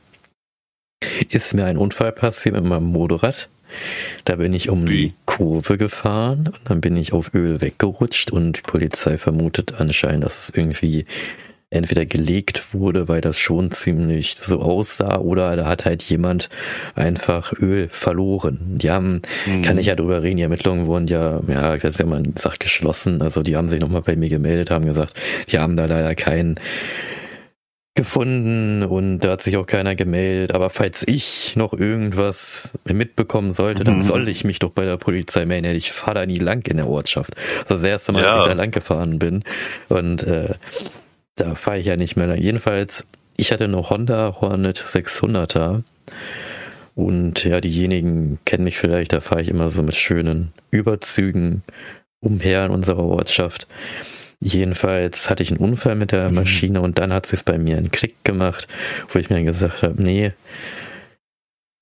ist mir ein Unfall passiert mit meinem Motorrad. Da bin ich um die Kurve gefahren und dann bin ich auf Öl weggerutscht und die Polizei vermutet anscheinend, dass es irgendwie entweder gelegt wurde, weil das schon ziemlich so aussah, oder da hat halt jemand einfach Öl verloren. Die haben, mhm. kann ich ja drüber reden, die Ermittlungen wurden ja, ja, ich weiß ja, man sagt geschlossen, also die haben sich nochmal bei mir gemeldet, haben gesagt, die haben da leider keinen gefunden und da hat sich auch keiner gemeldet. Aber falls ich noch irgendwas mitbekommen sollte, dann mhm. soll ich mich doch bei der Polizei melden. Ich fahre da nie lang in der Ortschaft. Das ist das erste Mal, ja. dass ich da lang gefahren bin. Und äh, da fahre ich ja nicht mehr lang. Jedenfalls, ich hatte noch Honda Hornet 600er. Und ja, diejenigen kennen mich vielleicht, da fahre ich immer so mit schönen Überzügen umher in unserer Ortschaft. Jedenfalls hatte ich einen Unfall mit der mhm. Maschine und dann hat es bei mir einen Klick gemacht, wo ich mir dann gesagt habe, nee,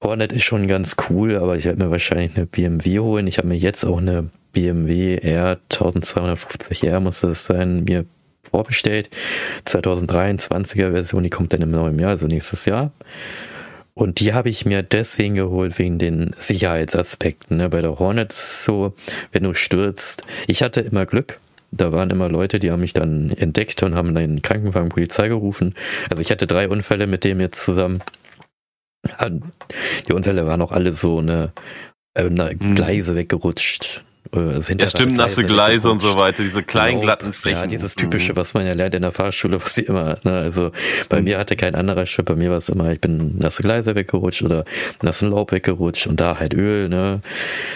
Hornet ist schon ganz cool, aber ich werde mir wahrscheinlich eine BMW holen. Ich habe mir jetzt auch eine BMW R 1250R, muss das sein, mir vorbestellt. 2023er Version, die kommt dann im neuen Jahr, also nächstes Jahr. Und die habe ich mir deswegen geholt, wegen den Sicherheitsaspekten. Ne? Bei der Hornet ist es so, wenn du stürzt, ich hatte immer Glück, da waren immer Leute, die haben mich dann entdeckt und haben dann Krankenwagen, Polizei gerufen. Also ich hatte drei Unfälle mit dem jetzt zusammen. Die Unfälle waren auch alle so eine, eine mhm. Gleise weggerutscht. Äh, also ja, stimmt, nasse Gleise und so weiter, diese kleinen genau, glatten Flächen. Ja, dieses typische, mhm. was man ja lernt in der Fahrschule, was sie immer, ne, also bei mhm. mir hatte kein anderer Schritt, bei mir war es immer, ich bin nasse Gleise weggerutscht oder nassen Laub weggerutscht und da halt Öl, ne.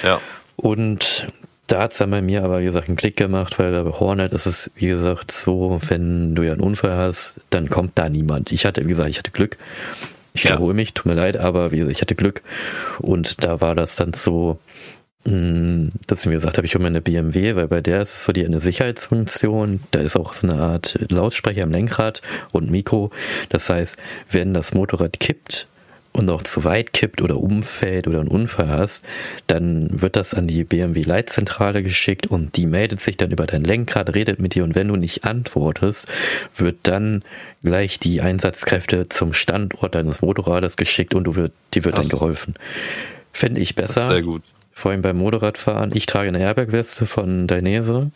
Ja. Und da hat es dann bei mir aber, wie gesagt, einen Klick gemacht, weil bei Hornet ist es, wie gesagt, so, wenn du ja einen Unfall hast, dann kommt da niemand. Ich hatte, wie gesagt, ich hatte Glück. Ich ja. wiederhole mich, tut mir leid, aber wie gesagt, ich hatte Glück. Und da war das dann so, dass ich mir gesagt habe, ich hole mir eine BMW, weil bei der ist so die eine Sicherheitsfunktion. Da ist auch so eine Art Lautsprecher am Lenkrad und Mikro. Das heißt, wenn das Motorrad kippt, und auch zu weit kippt oder umfällt oder einen Unfall hast, dann wird das an die BMW Leitzentrale geschickt und die meldet sich dann über dein Lenkrad, redet mit dir und wenn du nicht antwortest, wird dann gleich die Einsatzkräfte zum Standort deines Motorrades geschickt und du wird, die wird Ach. dann geholfen. Finde ich besser. Sehr gut. Vor allem beim Motorradfahren. Ich trage eine Airbag-Weste von Dainese.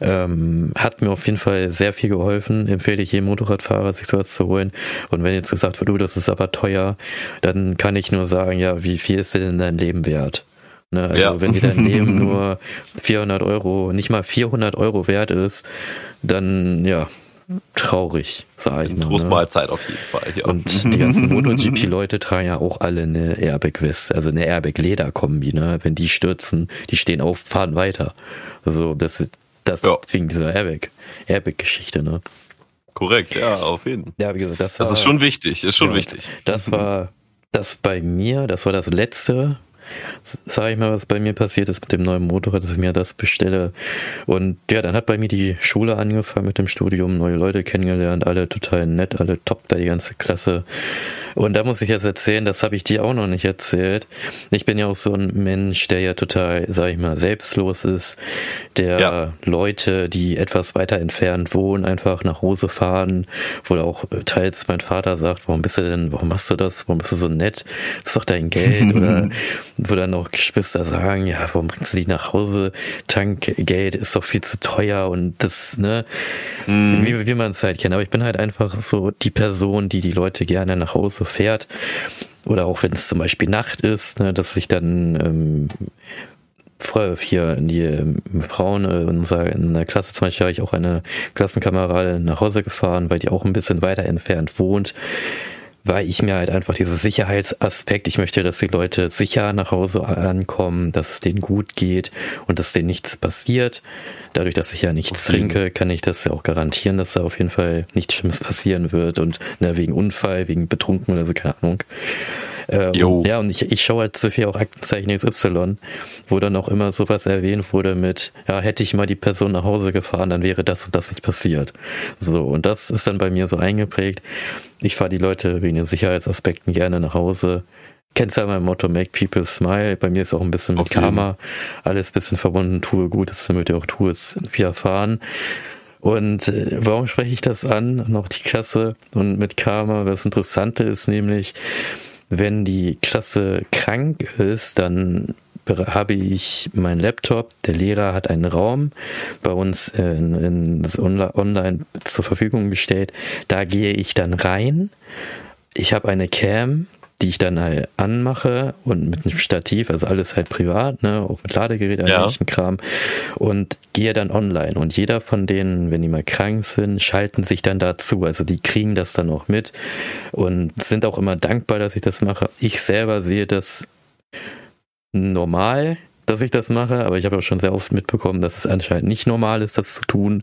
Ähm, hat mir auf jeden Fall sehr viel geholfen. Empfehle ich jedem Motorradfahrer, sich sowas zu holen. Und wenn jetzt gesagt wird, du, das ist aber teuer, dann kann ich nur sagen, ja, wie viel ist denn dein Leben wert? Ne, also ja. wenn dir dein [LAUGHS] Leben nur 400 Euro, nicht mal 400 Euro wert ist, dann ja, traurig, sage ich mal. Trostmahlzeit ne? auf jeden Fall, ja. Und die ganzen MotoGP-Leute tragen ja auch alle eine Airbag-Weste, also eine Airbag-Leder-Kombi, ne? Wenn die stürzen, die stehen auf, fahren weiter. Also das das ja. wegen dieser Airbag, Airbag-Geschichte, ne? Korrekt, ja, auf jeden Fall. Ja, wie gesagt, das, das war, ist schon wichtig, ist schon ja, wichtig. Das war das bei mir, das war das letzte, sag ich mal, was bei mir passiert ist mit dem neuen Motorrad, dass ich mir das bestelle. Und ja, dann hat bei mir die Schule angefangen mit dem Studium, neue Leute kennengelernt, alle total nett, alle top da, die ganze Klasse. Und da muss ich jetzt erzählen, das habe ich dir auch noch nicht erzählt. Ich bin ja auch so ein Mensch, der ja total, sag ich mal, selbstlos ist, der ja. Leute, die etwas weiter entfernt wohnen, einfach nach Hause fahren, wo auch teils mein Vater sagt, warum bist du denn, warum machst du das, warum bist du so nett, das ist doch dein Geld oder wo dann auch Geschwister sagen, ja, warum bringst du die nach Hause, Tankgeld ist doch viel zu teuer und das, ne, mhm. wie, wie man es halt kennt. Aber ich bin halt einfach so die Person, die die Leute gerne nach Hause fährt. Oder auch wenn es zum Beispiel Nacht ist, ne, dass ich dann ähm, hier in die ähm, Frauen äh, in, unserer, in der Klasse zum Beispiel habe ich auch eine Klassenkameradin nach Hause gefahren, weil die auch ein bisschen weiter entfernt wohnt weil ich mir halt einfach dieses Sicherheitsaspekt, ich möchte, dass die Leute sicher nach Hause ankommen, dass es denen gut geht und dass denen nichts passiert. Dadurch, dass ich ja nichts okay. trinke, kann ich das ja auch garantieren, dass da auf jeden Fall nichts Schlimmes passieren wird und ne, wegen Unfall, wegen Betrunken oder so, keine Ahnung. Ähm, ja, und ich, ich schaue halt so viel auch Aktenzeichen XY, wo dann auch immer sowas erwähnt wurde mit, ja, hätte ich mal die Person nach Hause gefahren, dann wäre das und das nicht passiert. So, und das ist dann bei mir so eingeprägt. Ich fahre die Leute wegen den Sicherheitsaspekten gerne nach Hause. Kennst ja mein Motto, make people smile. Bei mir ist auch ein bisschen mit okay. Karma alles ein bisschen verbunden. Tue Gutes, damit ihr auch es widerfahren. Und äh, warum spreche ich das an? Noch die Klasse und mit Karma. Das Interessante ist nämlich, wenn die Klasse krank ist, dann habe ich meinen Laptop, der Lehrer hat einen Raum bei uns in, in online zur Verfügung gestellt. Da gehe ich dann rein. Ich habe eine Cam, die ich dann halt anmache und mit einem Stativ, also alles halt privat, ne, auch mit Ladegerät, ja. Kram und gehe dann online und jeder von denen, wenn die mal krank sind, schalten sich dann dazu, also die kriegen das dann auch mit und sind auch immer dankbar, dass ich das mache. Ich selber sehe das normal, dass ich das mache, aber ich habe auch schon sehr oft mitbekommen, dass es anscheinend nicht normal ist, das zu tun,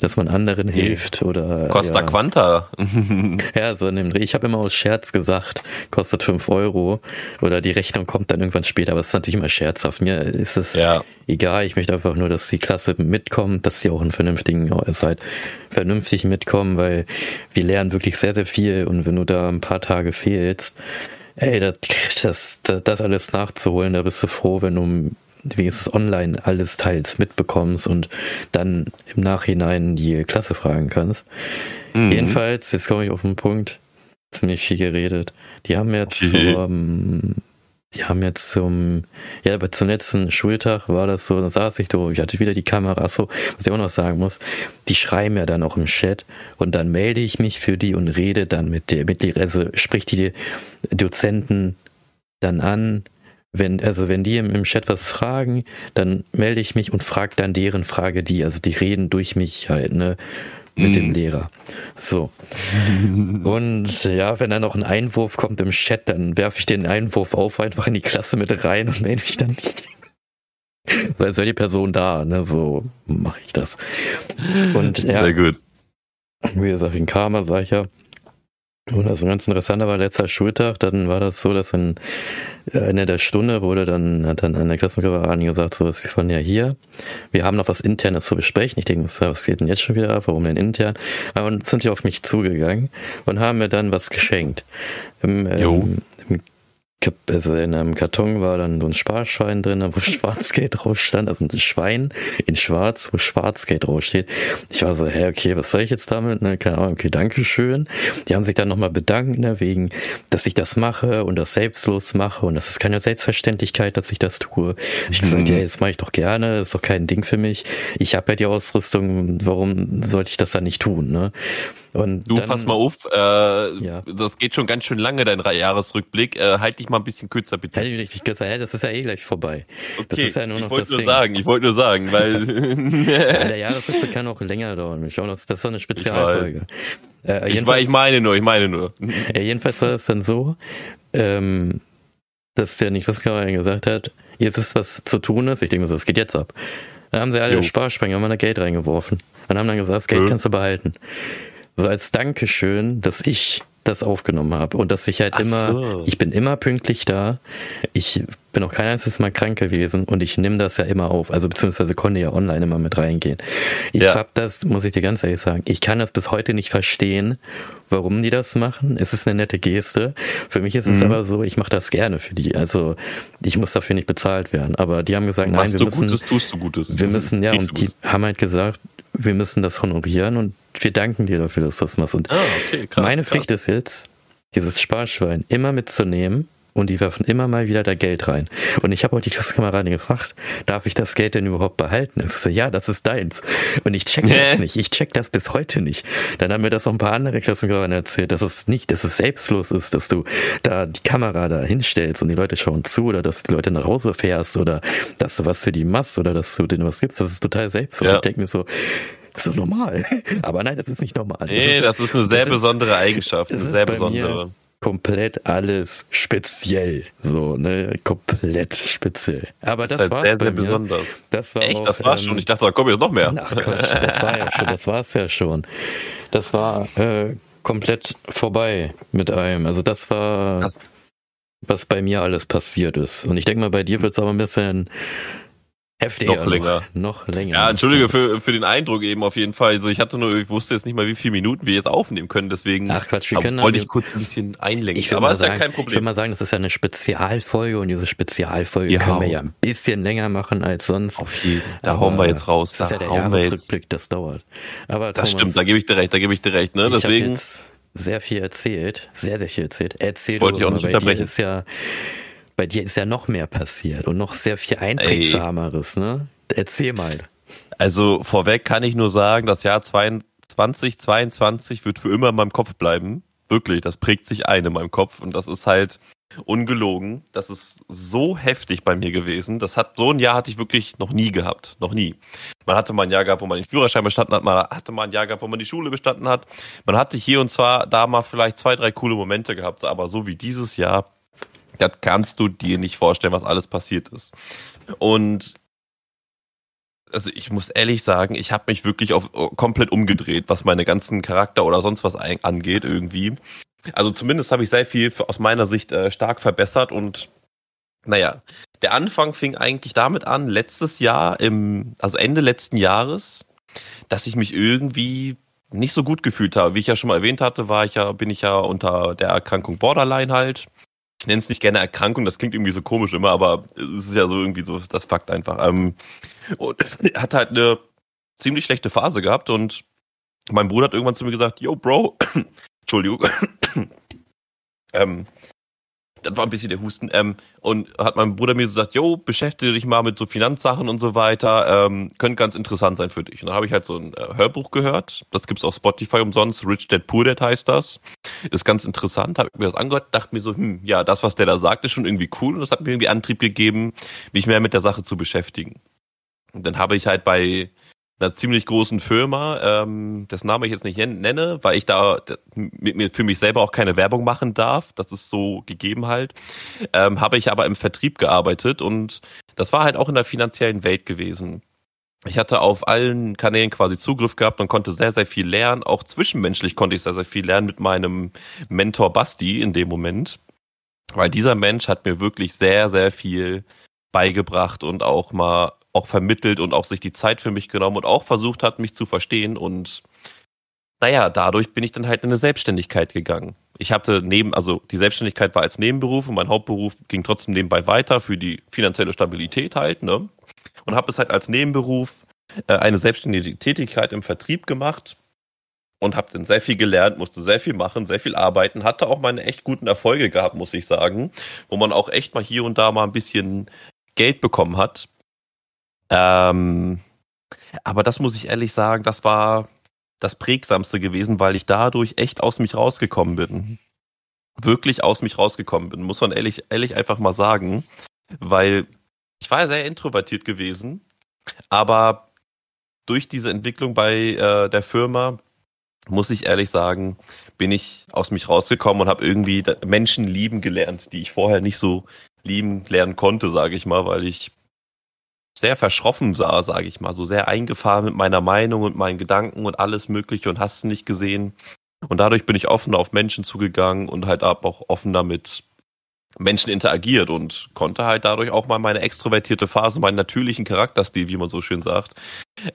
dass man anderen hilft oder. Costa ja. Quanta. [LAUGHS] ja, so in dem Dreh. Ich habe immer aus Scherz gesagt, kostet fünf Euro oder die Rechnung kommt dann irgendwann später, aber es ist natürlich immer scherzhaft. Mir ist es ja. egal, ich möchte einfach nur, dass die Klasse mitkommt, dass sie auch einen vernünftigen, also halt vernünftig mitkommen, weil wir lernen wirklich sehr, sehr viel und wenn du da ein paar Tage fehlst, Ey, das, das, das alles nachzuholen, da bist du froh, wenn du wenigstens online alles teils mitbekommst und dann im Nachhinein die Klasse fragen kannst. Mhm. Jedenfalls, jetzt komme ich auf den Punkt, ziemlich viel geredet. Die haben jetzt [LAUGHS] okay. zur, die haben jetzt zum, ja, aber zum letzten Schultag war das so, da saß ich da, ich hatte wieder die Kamera, so, was ich auch noch sagen muss, die schreiben ja dann auch im Chat und dann melde ich mich für die und rede dann mit der, mit der, also sprich die Dozenten dann an, wenn, also wenn die im, im Chat was fragen, dann melde ich mich und frage dann deren Frage die, also die reden durch mich halt, ne? Mit mm. dem mhm. Lehrer. So. Und ja, wenn da noch ein Einwurf kommt im Chat, dann werfe ich den Einwurf auf einfach in die Klasse mit rein und melde mich dann nicht. Weil soll die Person da, ne? So mache ich das. Und ja. Sehr gut. Wie gesagt, in Karma sag ich ja. Und das ganz Interessante war letzter Schultag, dann war das so, dass in Ende der Stunde wurde dann, hat dann eine Klassenkameraden gesagt, so wie von ja hier, wir haben noch was Internes zu besprechen. Ich denke, was geht denn jetzt schon wieder ab? Warum denn intern? Und sind die auf mich zugegangen und haben mir dann was geschenkt. Im, ähm, also in einem Karton war dann so ein Sparschwein drin, wo [LAUGHS] Schwarzgeld drauf stand, also ein Schwein in Schwarz, wo Schwarzgeld drauf steht. Ich war so, hä, okay, was soll ich jetzt damit? Ne, keine Ahnung, okay, danke schön. Die haben sich dann nochmal bedankt, ne, wegen, dass ich das mache und das selbstlos mache und das ist keine Selbstverständlichkeit, dass ich das tue. Ich mhm. gesagt, ja, das mache ich doch gerne, ist doch kein Ding für mich. Ich habe ja die Ausrüstung, warum sollte ich das dann nicht tun, ne? Und du, dann, pass mal auf, äh, ja. das geht schon ganz schön lange, dein Jahresrückblick. Äh, halt dich mal ein bisschen kürzer, bitte. Halt dich richtig kürzer, ja, das ist ja eh gleich vorbei. Okay, das ist ja nur noch ich wollte nur Ding. sagen, ich wollte nur sagen, weil... [LAUGHS] [LAUGHS] ja, der Jahresrückblick kann auch länger dauern. Ich das ist so eine Spezialfolge. Ich, äh, ich, ich meine nur, ich meine nur. Ja, jedenfalls war es dann so, ähm, dass der Niklas Karin gesagt hat, ihr wisst, was zu tun ist. Ich denke so, es geht jetzt ab. Dann haben sie alle Sparsprenger mal Geld reingeworfen. Und haben dann gesagt, das Geld ja. kannst du behalten so als Dankeschön, dass ich das aufgenommen habe und dass ich halt Ach immer, so. ich bin immer pünktlich da. Ich bin auch kein einziges Mal krank gewesen und ich nehme das ja immer auf, also beziehungsweise konnte ja online immer mit reingehen. Ich ja. hab das, muss ich dir ganz ehrlich sagen, ich kann das bis heute nicht verstehen, warum die das machen. Es ist eine nette Geste. Für mich ist es mhm. aber so, ich mache das gerne für die. Also ich muss dafür nicht bezahlt werden. Aber die haben gesagt, nein, wir müssen, Gutes, tust du Gutes. wir müssen ja und die haben halt gesagt, wir müssen das honorieren und wir danken dir dafür, dass du das machst. Und ah, okay, krass, meine Pflicht krass. ist jetzt, dieses Sparschwein immer mitzunehmen und die werfen immer mal wieder da Geld rein. Und ich habe auch die Klassenkameradin gefragt, darf ich das Geld denn überhaupt behalten? Ich so, ja, das ist deins. Und ich check das nicht. Ich check das bis heute nicht. Dann haben mir das auch ein paar andere Klassenkameraden erzählt, dass es nicht, dass es selbstlos ist, dass du da die Kamera da hinstellst und die Leute schauen zu oder dass die Leute nach Hause fährst oder dass du was für die machst oder dass du denen was gibst. Das ist total selbstlos. Ja. Ich denke mir so, das ist normal. Aber nein, das ist nicht normal. Nee, das ist, das ist eine sehr besondere Eigenschaft. Eine sehr besondere komplett alles speziell. So, ne? Komplett speziell. Aber das, das war sehr, sehr mir. besonders. Das war Echt, auch, das war ähm, schon. Ich dachte, da kommt jetzt noch mehr. Ach Quatsch, das war ja schon, das war es ja schon. Das war äh, komplett vorbei mit einem. Also das war, das was bei mir alles passiert ist. Und ich denke mal, bei dir wird es aber ein bisschen Heftiger. Noch länger. Noch, noch länger. Ja, entschuldige für, für den Eindruck eben auf jeden Fall. Also ich hatte nur, ich wusste jetzt nicht mal, wie viele Minuten wir jetzt aufnehmen können, deswegen Ach Quatsch, wir können wollte ich kurz ein bisschen einlenken. Ich aber ist sagen, ja kein Problem. Ich würde mal sagen, das ist ja eine Spezialfolge und diese Spezialfolge ja. können wir ja ein bisschen länger machen als sonst. Auf jeden Da aber hauen wir jetzt raus. Das ist ja der Jahresrückblick, das dauert. Aber das Thomas, stimmt, da gebe ich dir recht, da gebe ich dir recht. Ne? Deswegen sehr viel erzählt, sehr, sehr viel erzählt. Erzähl Wollte ich auch nicht unterbrechen. Ist ja bei dir ist ja noch mehr passiert und noch sehr viel einprägsameres, ne? Erzähl mal. Also vorweg kann ich nur sagen, das Jahr 2022 wird für immer in meinem Kopf bleiben. Wirklich, das prägt sich ein in meinem Kopf und das ist halt ungelogen. Das ist so heftig bei mir gewesen. Das hat so ein Jahr hatte ich wirklich noch nie gehabt, noch nie. Man hatte mal ein Jahr gehabt, wo man den Führerschein bestanden hat, man hatte mal ein Jahr gehabt, wo man die Schule bestanden hat. Man hatte hier und zwar da mal vielleicht zwei, drei coole Momente gehabt, aber so wie dieses Jahr, das kannst du dir nicht vorstellen, was alles passiert ist. Und also ich muss ehrlich sagen, ich habe mich wirklich auf komplett umgedreht, was meine ganzen Charakter oder sonst was angeht irgendwie. Also zumindest habe ich sehr viel aus meiner Sicht äh, stark verbessert und naja, der Anfang fing eigentlich damit an, letztes Jahr, im, also Ende letzten Jahres, dass ich mich irgendwie nicht so gut gefühlt habe. Wie ich ja schon mal erwähnt hatte, war ich ja, bin ich ja unter der Erkrankung Borderline halt. Ich nenne es nicht gerne Erkrankung, das klingt irgendwie so komisch immer, aber es ist ja so irgendwie so das Fakt einfach. Ähm, und hat halt eine ziemlich schlechte Phase gehabt und mein Bruder hat irgendwann zu mir gesagt, yo, Bro, [COUGHS] Entschuldigung, [COUGHS] ähm, das war ein bisschen der Husten, ähm, und hat mein Bruder mir gesagt, yo, beschäftige dich mal mit so Finanzsachen und so weiter, ähm, könnte ganz interessant sein für dich. Und dann habe ich halt so ein äh, Hörbuch gehört, das gibt's auf Spotify umsonst, Rich Dad Poor Dad heißt das. Ist ganz interessant, habe mir das angehört, dachte mir so, hm, ja, das, was der da sagt, ist schon irgendwie cool und das hat mir irgendwie Antrieb gegeben, mich mehr mit der Sache zu beschäftigen. Und dann habe ich halt bei einer ziemlich großen Firma, ähm, das Name ich jetzt nicht nenne, weil ich da mit mir für mich selber auch keine Werbung machen darf. Das ist so gegeben halt. Ähm, habe ich aber im Vertrieb gearbeitet und das war halt auch in der finanziellen Welt gewesen. Ich hatte auf allen Kanälen quasi Zugriff gehabt und konnte sehr, sehr viel lernen. Auch zwischenmenschlich konnte ich sehr, sehr viel lernen mit meinem Mentor Basti in dem Moment. Weil dieser Mensch hat mir wirklich sehr, sehr viel beigebracht und auch mal auch vermittelt und auch sich die Zeit für mich genommen und auch versucht hat, mich zu verstehen. Und naja, dadurch bin ich dann halt in eine Selbstständigkeit gegangen. Ich hatte neben, also die Selbstständigkeit war als Nebenberuf und mein Hauptberuf ging trotzdem nebenbei weiter für die finanzielle Stabilität halt, ne? Und habe es halt als Nebenberuf äh, eine selbstständige Tätigkeit im Vertrieb gemacht und habe dann sehr viel gelernt, musste sehr viel machen, sehr viel arbeiten, hatte auch meine echt guten Erfolge gehabt, muss ich sagen, wo man auch echt mal hier und da mal ein bisschen Geld bekommen hat. Ähm, aber das muss ich ehrlich sagen, das war das prägsamste gewesen, weil ich dadurch echt aus mich rausgekommen bin. Wirklich aus mich rausgekommen bin, muss man ehrlich, ehrlich einfach mal sagen, weil ich war sehr introvertiert gewesen, aber durch diese Entwicklung bei äh, der Firma muss ich ehrlich sagen, bin ich aus mich rausgekommen und habe irgendwie Menschen lieben gelernt, die ich vorher nicht so lieben lernen konnte, sage ich mal, weil ich sehr verschroffen sah, sage ich mal, so sehr eingefahren mit meiner Meinung und meinen Gedanken und alles Mögliche und hast es nicht gesehen. Und dadurch bin ich offener auf Menschen zugegangen und halt auch offener mit Menschen interagiert und konnte halt dadurch auch mal meine extrovertierte Phase, meinen natürlichen Charakterstil, wie man so schön sagt,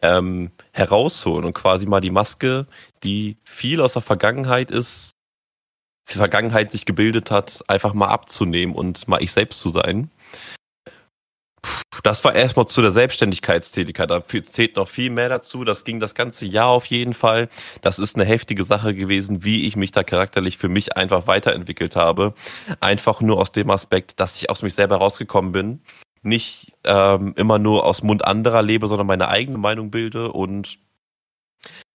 ähm, herausholen und quasi mal die Maske, die viel aus der Vergangenheit ist, Vergangenheit sich gebildet hat, einfach mal abzunehmen und mal ich selbst zu sein. Das war erstmal zu der Selbstständigkeitstätigkeit. Da zählt noch viel mehr dazu. Das ging das ganze Jahr auf jeden Fall. Das ist eine heftige Sache gewesen, wie ich mich da charakterlich für mich einfach weiterentwickelt habe. Einfach nur aus dem Aspekt, dass ich aus mich selber rausgekommen bin. Nicht ähm, immer nur aus Mund anderer lebe, sondern meine eigene Meinung bilde und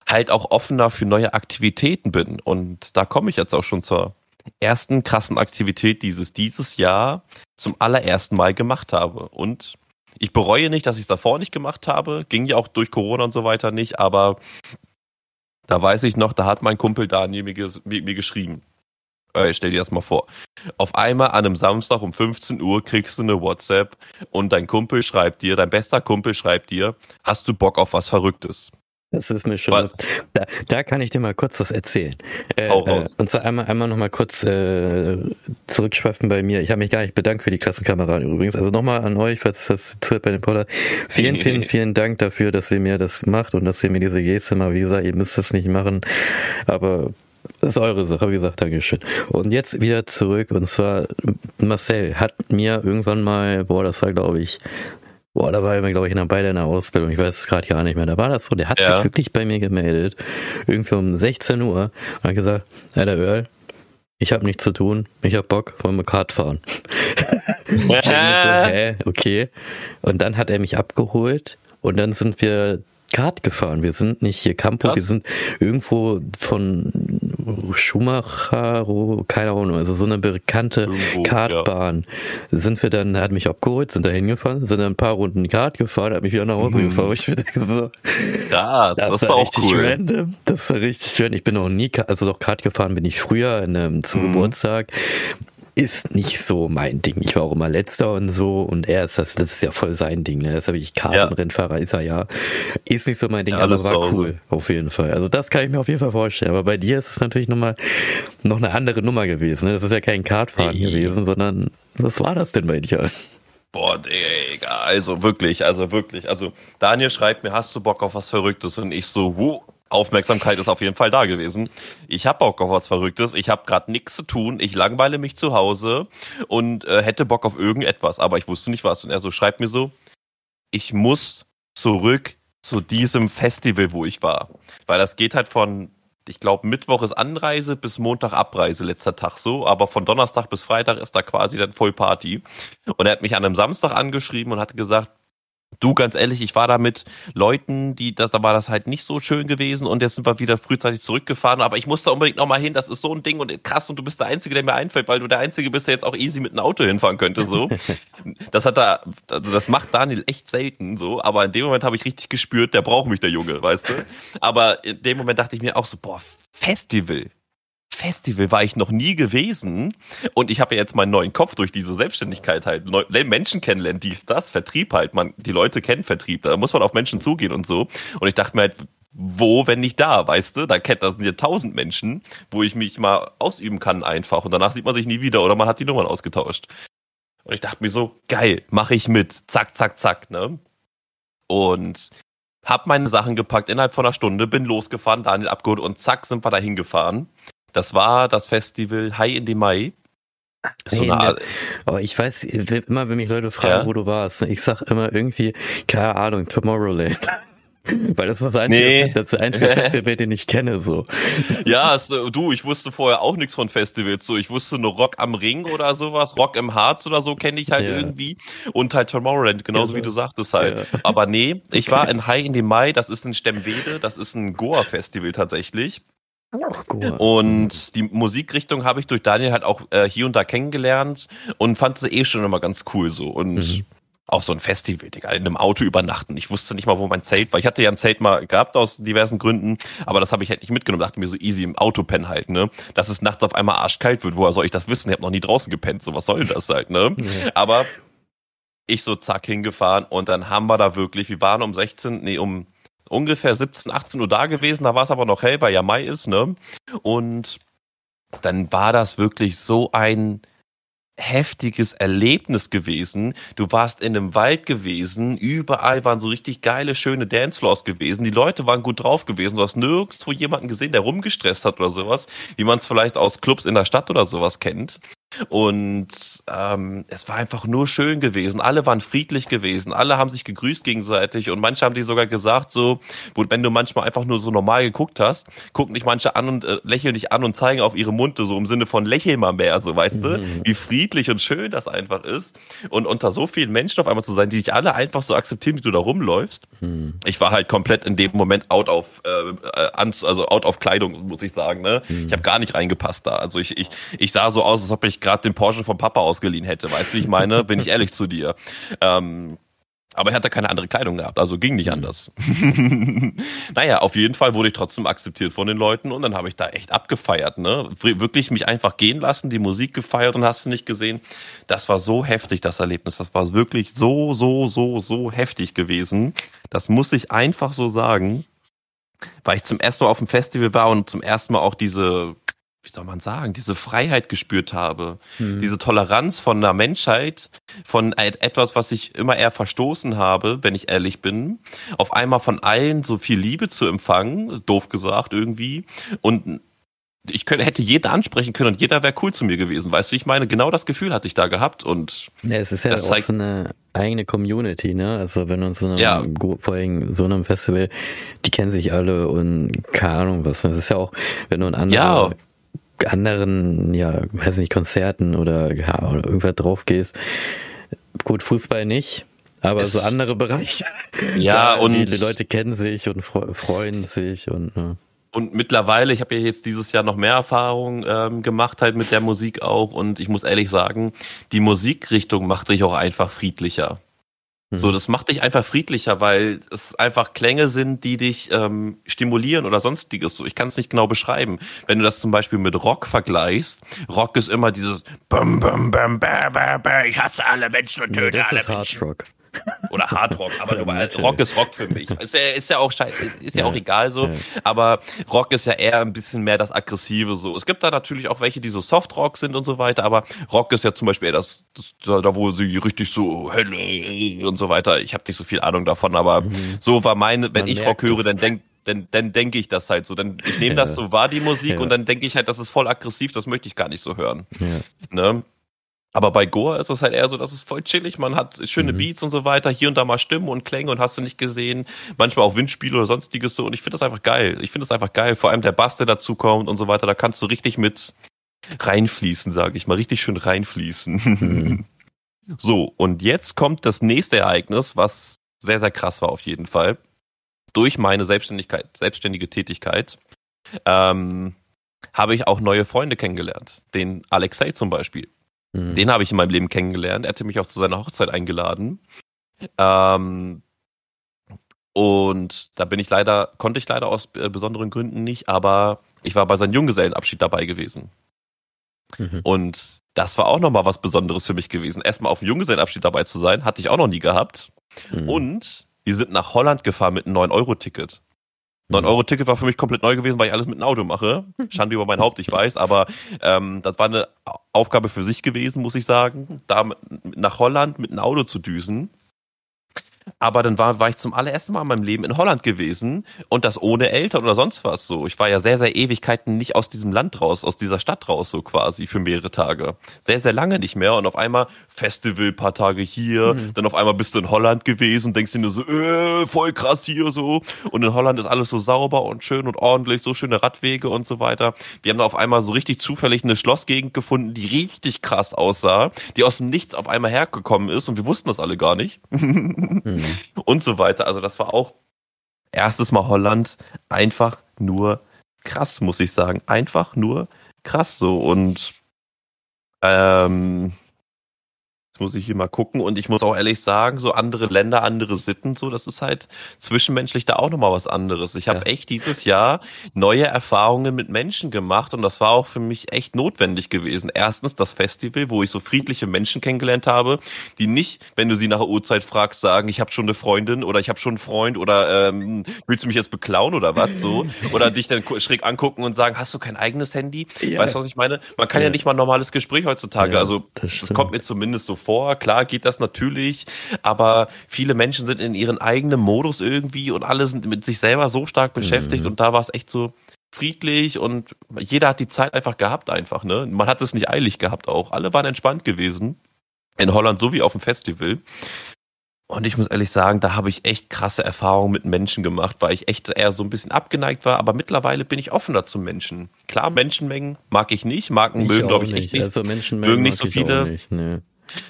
halt auch offener für neue Aktivitäten bin. Und da komme ich jetzt auch schon zur ersten krassen Aktivität dieses dieses Jahr zum allerersten Mal gemacht habe. Und ich bereue nicht, dass ich es davor nicht gemacht habe. Ging ja auch durch Corona und so weiter nicht, aber da weiß ich noch, da hat mein Kumpel Daniel mir, mir geschrieben. Äh, stell dir das mal vor. Auf einmal an einem Samstag um 15 Uhr kriegst du eine WhatsApp und dein Kumpel schreibt dir, dein bester Kumpel schreibt dir, hast du Bock auf was Verrücktes? Das ist mir schon. Da, da kann ich dir mal kurz was erzählen. Äh, äh, und zwar einmal, einmal nochmal kurz äh, zurückschweifen bei mir. Ich habe mich gar nicht bedankt für die Klassenkameraden übrigens. Also nochmal an euch, falls das zuhört bei dem Poller. Vielen, vielen, vielen Dank dafür, dass ihr mir das macht und dass ihr mir diese Geste mal, wie gesagt, ihr müsst das nicht machen. Aber das ist eure Sache, wie gesagt, Dankeschön. Und jetzt wieder zurück, und zwar Marcel hat mir irgendwann mal, boah, das war glaube ich Boah, da war er, glaube ich, beide in der Ausbildung. Ich weiß es gerade gar nicht mehr. Da war das so. Der hat ja. sich wirklich bei mir gemeldet. Irgendwie um 16 Uhr. Und hat gesagt, Alter Earl, ich habe nichts zu tun. Ich habe Bock, wollen wir Kart fahren. [LAUGHS] ich so, [LAUGHS] hä, okay. Und dann hat er mich abgeholt und dann sind wir Kart gefahren. Wir sind nicht hier Campo, Krass. wir sind irgendwo von Schumacher, keine Ahnung, also so eine bekannte irgendwo, Kartbahn. Ja. Sind wir dann, er hat mich abgeholt, sind da hingefahren, sind dann ein paar Runden Kart gefahren, hat mich wieder nach Hause mhm. gefahren. Ich bin so, Krass, das, das ist auch richtig cool. random. Das war richtig schön. Ich bin noch nie, also doch Kart gefahren bin ich früher in, zum mhm. Geburtstag ist nicht so mein Ding. Ich war auch immer letzter und so und er ist das, das ist ja voll sein Ding. Ne? Das habe ich Kartenrennfahrer, ja. ist er ja. Ist nicht so mein Ding, ja, aber war cool, auf jeden Fall. Also das kann ich mir auf jeden Fall vorstellen. Aber bei dir ist es natürlich nochmal noch eine andere Nummer gewesen. Ne? Das ist ja kein Kartfahren hey. gewesen, sondern was war das denn bei dir? Boah, Digga, also wirklich, also wirklich. Also Daniel schreibt mir, hast du Bock auf was Verrücktes? Und ich so, wuh, Aufmerksamkeit ist auf jeden Fall da gewesen. Ich habe Bock auf was Verrücktes. Ich habe gerade nichts zu tun. Ich langweile mich zu Hause und äh, hätte Bock auf irgendetwas, aber ich wusste nicht was. Und er so schreibt mir so, ich muss zurück zu diesem Festival, wo ich war. Weil das geht halt von, ich glaube, Mittwoch ist Anreise bis Montag Abreise, letzter Tag so. Aber von Donnerstag bis Freitag ist da quasi dann Vollparty. Und er hat mich an einem Samstag angeschrieben und hat gesagt, Du, ganz ehrlich, ich war da mit Leuten, die, das, da war das halt nicht so schön gewesen und jetzt sind wir wieder frühzeitig zurückgefahren, aber ich muss da unbedingt nochmal hin, das ist so ein Ding und krass und du bist der Einzige, der mir einfällt, weil du der Einzige bist, der jetzt auch easy mit einem Auto hinfahren könnte, so. [LAUGHS] das hat da, also das macht Daniel echt selten, so, aber in dem Moment habe ich richtig gespürt, der braucht mich, der Junge, weißt du? Aber in dem Moment dachte ich mir auch so, boah, Festival, Festival war ich noch nie gewesen. Und ich habe ja jetzt meinen neuen Kopf durch diese Selbstständigkeit halt Menschen kennenlernen, dies, das, Vertrieb halt, man, die Leute kennen Vertrieb, da muss man auf Menschen zugehen und so. Und ich dachte mir halt, wo, wenn nicht da, weißt du, da kennt das sind ja tausend Menschen, wo ich mich mal ausüben kann einfach. Und danach sieht man sich nie wieder oder man hat die Nummern ausgetauscht. Und ich dachte mir so, geil, mache ich mit, zack, zack, zack, ne? Und hab meine Sachen gepackt. Innerhalb von einer Stunde, bin losgefahren, Daniel abgeholt und zack sind wir da hingefahren. Das war das Festival High in the Mai. So hey, eine oh, ich weiß immer, wenn mich Leute fragen, ja? wo du warst, ich sag immer irgendwie, keine Ahnung, Tomorrowland. [LAUGHS] Weil das ist das einzige, nee. das einzige Festival, den ich [LAUGHS] kenne, so. Ja, du, ich wusste vorher auch nichts von Festivals, so. Ich wusste nur Rock am Ring oder sowas, Rock im Harz oder so kenne ich halt ja. irgendwie. Und halt Tomorrowland, genauso ja, wie du sagtest halt. Ja. Aber nee, ich war [LAUGHS] in High in the Mai, das ist in Stemwede, das ist ein Goa-Festival tatsächlich. Und die Musikrichtung habe ich durch Daniel halt auch äh, hier und da kennengelernt und fand sie eh schon immer ganz cool so. Und mhm. auch so ein Festival, Digga, in einem Auto übernachten. Ich wusste nicht mal, wo mein Zelt war. Ich hatte ja ein Zelt mal gehabt aus diversen Gründen, aber das habe ich halt nicht mitgenommen. Dachte mir so easy im Auto pennen halt, ne? Dass es nachts auf einmal arschkalt wird. Woher soll ich das wissen? Ich habe noch nie draußen gepennt. So, was soll das halt, ne? Ja. Aber ich so zack hingefahren und dann haben wir da wirklich, wir waren um 16, nee, um ungefähr 17, 18 Uhr da gewesen, da war es aber noch hell, weil ja Mai ist, ne? Und dann war das wirklich so ein heftiges Erlebnis gewesen. Du warst in einem Wald gewesen, überall waren so richtig geile, schöne Dancefloors gewesen. Die Leute waren gut drauf gewesen. Du hast nirgendwo jemanden gesehen, der rumgestresst hat oder sowas, wie man es vielleicht aus Clubs in der Stadt oder sowas kennt. Und ähm, es war einfach nur schön gewesen. Alle waren friedlich gewesen. Alle haben sich gegrüßt gegenseitig. Und manche haben die sogar gesagt, so, wenn du manchmal einfach nur so normal geguckt hast, gucken dich manche an und äh, lächeln dich an und zeigen auf ihre Munde, so im Sinne von lächel mal mehr, so weißt mhm. du, wie friedlich und schön das einfach ist. Und unter so vielen Menschen auf einmal zu sein, die dich alle einfach so akzeptieren, wie du da rumläufst. Mhm. Ich war halt komplett in dem Moment out of, äh, äh also out of Kleidung, muss ich sagen. Ne? Mhm. Ich habe gar nicht reingepasst da. Also ich, ich, ich sah so aus, als ob ich gerade den Porsche vom Papa ausgeliehen hätte. Weißt du, wie ich meine? Bin ich ehrlich zu dir. Ähm, aber er hatte keine andere Kleidung gehabt, also ging nicht mhm. anders. [LAUGHS] naja, auf jeden Fall wurde ich trotzdem akzeptiert von den Leuten und dann habe ich da echt abgefeiert, ne? Wirklich mich einfach gehen lassen, die Musik gefeiert und hast du nicht gesehen. Das war so heftig, das Erlebnis. Das war wirklich so, so, so, so heftig gewesen. Das muss ich einfach so sagen, weil ich zum ersten Mal auf dem Festival war und zum ersten Mal auch diese wie soll man sagen, diese Freiheit gespürt habe, mhm. diese Toleranz von der Menschheit, von etwas, was ich immer eher verstoßen habe, wenn ich ehrlich bin, auf einmal von allen so viel Liebe zu empfangen, doof gesagt irgendwie, und ich könnte, hätte jeder ansprechen können und jeder wäre cool zu mir gewesen. Weißt du, ich meine, genau das Gefühl hatte ich da gehabt und. Ja, es ist ja auch so eine eigene Community, ne? Also wenn uns so einem, ja. vor allem so einem Festival, die kennen sich alle und keine Ahnung was. Das ist ja auch, wenn du ein anderer ja anderen, ja, weiß nicht, Konzerten oder, ja, oder irgendwas drauf gehst, Gut, Fußball nicht, aber es so andere Bereiche. [LAUGHS] Ja, und die, die, Leute kennen sich und freuen sich und. Ne. Und mittlerweile, ich habe ja jetzt dieses Jahr noch mehr Erfahrung ähm, gemacht halt mit der Musik auch und ich muss ehrlich sagen, die Musikrichtung macht sich auch einfach friedlicher. So, mhm. das macht dich einfach friedlicher, weil es einfach Klänge sind, die dich ähm, stimulieren oder sonstiges. So, ich kann es nicht genau beschreiben. Wenn du das zum Beispiel mit Rock vergleichst, Rock ist immer dieses Bum, bum, bum, bum, bum, bum, ich hasse alle Menschen und töte nee, das alle ist Menschen. Hard Rock. Oder Hardrock, aber du, [LAUGHS] weißt, Rock ist Rock für mich. Ist ja, ist ja auch ist ja, ja, auch egal so. Ja. Aber Rock ist ja eher ein bisschen mehr das Aggressive so. Es gibt da natürlich auch welche, die so Soft-Rock sind und so weiter, aber Rock ist ja zum Beispiel eher das, das da wo sie richtig so Hölle und so weiter. Ich habe nicht so viel Ahnung davon, aber mhm. so war meine, wenn Man ich Rock höre, dann denk dann, dann denke ich das halt so. Dann, ich nehme ja. das so wahr, die Musik, ja. und dann denke ich halt, das ist voll aggressiv, das möchte ich gar nicht so hören. Ja. Ne? Aber bei Goa ist es halt eher so, dass es voll chillig, man hat schöne mhm. Beats und so weiter, hier und da mal Stimmen und Klänge und hast du nicht gesehen, manchmal auch Windspiele oder sonstiges so und ich finde das einfach geil. Ich finde das einfach geil, vor allem der Bass, der dazu kommt und so weiter, da kannst du richtig mit reinfließen, sage ich mal, richtig schön reinfließen. Mhm. [LAUGHS] so, und jetzt kommt das nächste Ereignis, was sehr, sehr krass war auf jeden Fall. Durch meine Selbstständigkeit, selbstständige Tätigkeit, ähm, habe ich auch neue Freunde kennengelernt. Den Alexei zum Beispiel. Mhm. Den habe ich in meinem Leben kennengelernt. Er hatte mich auch zu seiner Hochzeit eingeladen. Ähm, und da bin ich leider, konnte ich leider aus äh, besonderen Gründen nicht, aber ich war bei seinem Junggesellenabschied dabei gewesen. Mhm. Und das war auch nochmal was Besonderes für mich gewesen. Erstmal auf dem Junggesellenabschied dabei zu sein, hatte ich auch noch nie gehabt. Mhm. Und wir sind nach Holland gefahren mit einem 9-Euro-Ticket. 9-Euro-Ticket war für mich komplett neu gewesen, weil ich alles mit dem Auto mache. [LAUGHS] Schande über mein Haupt, ich weiß, aber ähm, das war eine Aufgabe für sich gewesen, muss ich sagen, da nach Holland mit einem Auto zu düsen. Aber dann war, war ich zum allerersten Mal in meinem Leben in Holland gewesen und das ohne Eltern oder sonst was so. Ich war ja sehr, sehr Ewigkeiten nicht aus diesem Land raus, aus dieser Stadt raus so quasi für mehrere Tage. Sehr, sehr lange nicht mehr und auf einmal Festival, paar Tage hier, mhm. dann auf einmal bist du in Holland gewesen und denkst dir nur so, äh, voll krass hier so. Und in Holland ist alles so sauber und schön und ordentlich, so schöne Radwege und so weiter. Wir haben da auf einmal so richtig zufällig eine Schlossgegend gefunden, die richtig krass aussah, die aus dem Nichts auf einmal hergekommen ist und wir wussten das alle gar nicht. [LAUGHS] Mhm. [LAUGHS] und so weiter. Also das war auch erstes Mal Holland einfach nur krass, muss ich sagen. Einfach nur krass so und ähm, Jetzt muss ich hier mal gucken und ich muss auch ehrlich sagen, so andere Länder, andere Sitten, so, das ist halt zwischenmenschlich da auch nochmal was anderes. Ich habe ja. echt dieses Jahr neue Erfahrungen mit Menschen gemacht und das war auch für mich echt notwendig gewesen. Erstens das Festival, wo ich so friedliche Menschen kennengelernt habe, die nicht, wenn du sie nach der Uhrzeit fragst, sagen, ich habe schon eine Freundin oder ich habe schon einen Freund oder ähm, willst du mich jetzt beklauen oder was so [LAUGHS] oder dich dann schräg angucken und sagen, hast du kein eigenes Handy? Ja. Weißt du, was ich meine? Man kann ja, ja nicht mal ein normales Gespräch heutzutage. also das, das kommt mir zumindest so vor. Klar geht das natürlich, aber viele Menschen sind in ihren eigenen Modus irgendwie und alle sind mit sich selber so stark beschäftigt mhm. und da war es echt so friedlich und jeder hat die Zeit einfach gehabt einfach, ne? Man hat es nicht eilig gehabt auch. Alle waren entspannt gewesen. In Holland so wie auf dem Festival. Und ich muss ehrlich sagen, da habe ich echt krasse Erfahrungen mit Menschen gemacht, weil ich echt eher so ein bisschen abgeneigt war, aber mittlerweile bin ich offener zu Menschen. Klar, Menschenmengen mag ich nicht, Marken mögen, glaube ich, echt nicht. Also Menschenmengen mögen nicht so viele. Nicht, nee.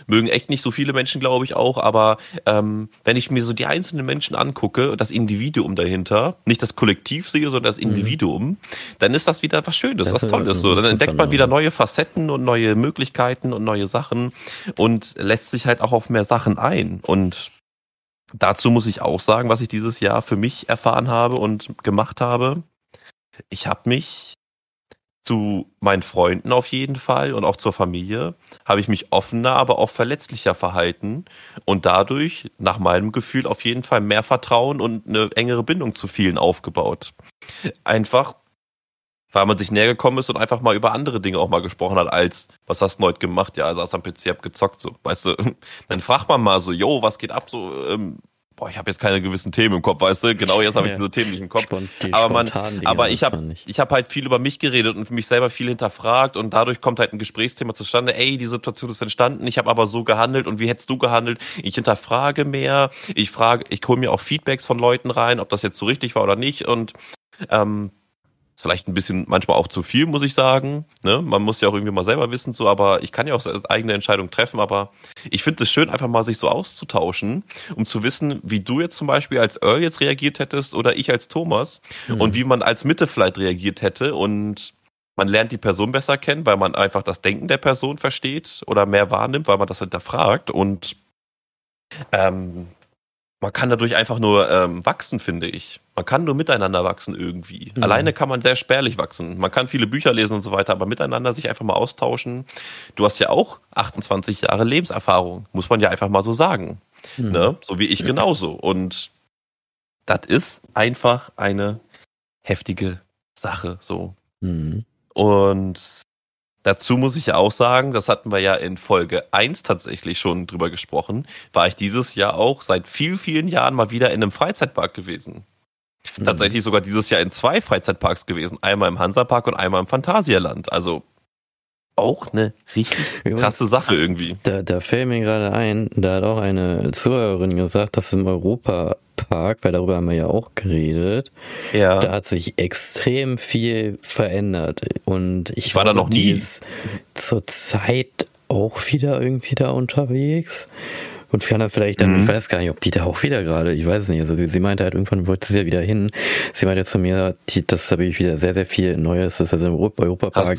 Mögen echt nicht so viele Menschen, glaube ich auch, aber ähm, wenn ich mir so die einzelnen Menschen angucke, das Individuum dahinter, nicht das Kollektiv sehe, sondern das mhm. Individuum, mhm. dann ist das wieder was Schönes, das was Tolles. So. Dann entdeckt man wieder neue Facetten und neue Möglichkeiten und neue Sachen und lässt sich halt auch auf mehr Sachen ein. Und dazu muss ich auch sagen, was ich dieses Jahr für mich erfahren habe und gemacht habe. Ich habe mich zu meinen Freunden auf jeden Fall und auch zur Familie habe ich mich offener, aber auch verletzlicher verhalten und dadurch nach meinem Gefühl auf jeden Fall mehr Vertrauen und eine engere Bindung zu vielen aufgebaut. Einfach, weil man sich näher gekommen ist und einfach mal über andere Dinge auch mal gesprochen hat, als, was hast du heute gemacht? Ja, also aus am PC hab gezockt, so, weißt du, [LAUGHS] dann fragt man mal so, yo, was geht ab, so, ähm, boah, ich habe jetzt keine gewissen Themen im Kopf, weißt du? Genau jetzt habe ich diese Themen nicht im Kopf. Sponti aber man, aber ich habe ich habe halt viel über mich geredet und für mich selber viel hinterfragt und dadurch kommt halt ein Gesprächsthema zustande. Ey, die Situation ist entstanden, ich habe aber so gehandelt und wie hättest du gehandelt? Ich hinterfrage mehr, ich frage, ich hole mir auch Feedbacks von Leuten rein, ob das jetzt so richtig war oder nicht und ähm, vielleicht ein bisschen, manchmal auch zu viel, muss ich sagen. Ne? Man muss ja auch irgendwie mal selber wissen, so, aber ich kann ja auch eigene Entscheidung treffen, aber ich finde es schön, einfach mal sich so auszutauschen, um zu wissen, wie du jetzt zum Beispiel als Earl jetzt reagiert hättest oder ich als Thomas mhm. und wie man als Mitte vielleicht reagiert hätte und man lernt die Person besser kennen, weil man einfach das Denken der Person versteht oder mehr wahrnimmt, weil man das hinterfragt und ähm, man kann dadurch einfach nur ähm, wachsen, finde ich. Man kann nur miteinander wachsen irgendwie. Mhm. Alleine kann man sehr spärlich wachsen. Man kann viele Bücher lesen und so weiter, aber miteinander sich einfach mal austauschen. Du hast ja auch 28 Jahre Lebenserfahrung, muss man ja einfach mal so sagen. Mhm. Ne? So wie ich genauso. Und das ist einfach eine heftige Sache, so. Mhm. Und Dazu muss ich ja auch sagen, das hatten wir ja in Folge 1 tatsächlich schon drüber gesprochen, war ich dieses Jahr auch seit vielen, vielen Jahren mal wieder in einem Freizeitpark gewesen. Mhm. Tatsächlich sogar dieses Jahr in zwei Freizeitparks gewesen. Einmal im Hansapark und einmal im Phantasialand. Also auch eine richtig krasse Sache irgendwie. Da, da fällt mir gerade ein, da hat auch eine Zuhörerin gesagt, dass im Europa Park, weil darüber haben wir ja auch geredet. Ja. Da hat sich extrem viel verändert. Und ich, ich war da noch nie. Ist zur Zeit auch wieder irgendwie da unterwegs. Und kann dann vielleicht dann, mhm. ich weiß gar nicht, ob die da auch wieder gerade, ich weiß es nicht, also sie meinte halt, irgendwann wollte sie ja wieder hin. Sie meinte zu mir, die, das habe ich wieder sehr, sehr viel Neues. Das ist also im Europapark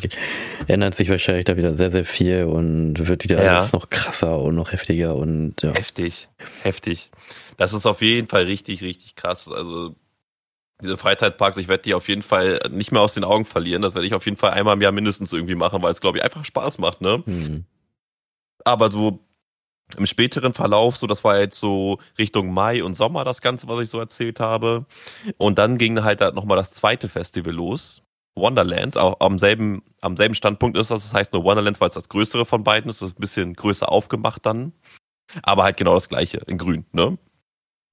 ändert sich wahrscheinlich da wieder sehr, sehr viel und wird wieder ja. alles noch krasser und noch heftiger und ja. Heftig, heftig. Das ist auf jeden Fall richtig, richtig krass. Also diese Freizeitparks, ich werde die auf jeden Fall nicht mehr aus den Augen verlieren. Das werde ich auf jeden Fall einmal im Jahr mindestens irgendwie machen, weil es, glaube ich, einfach Spaß macht, ne? Mhm. Aber so im späteren Verlauf, so das war jetzt so Richtung Mai und Sommer das Ganze, was ich so erzählt habe. Und dann ging halt, halt nochmal das zweite Festival los. Wonderlands, auch am selben, am selben Standpunkt ist das. Das heißt nur Wonderlands, weil es das größere von beiden ist. Das ist ein bisschen größer aufgemacht dann. Aber halt genau das gleiche, in grün, ne?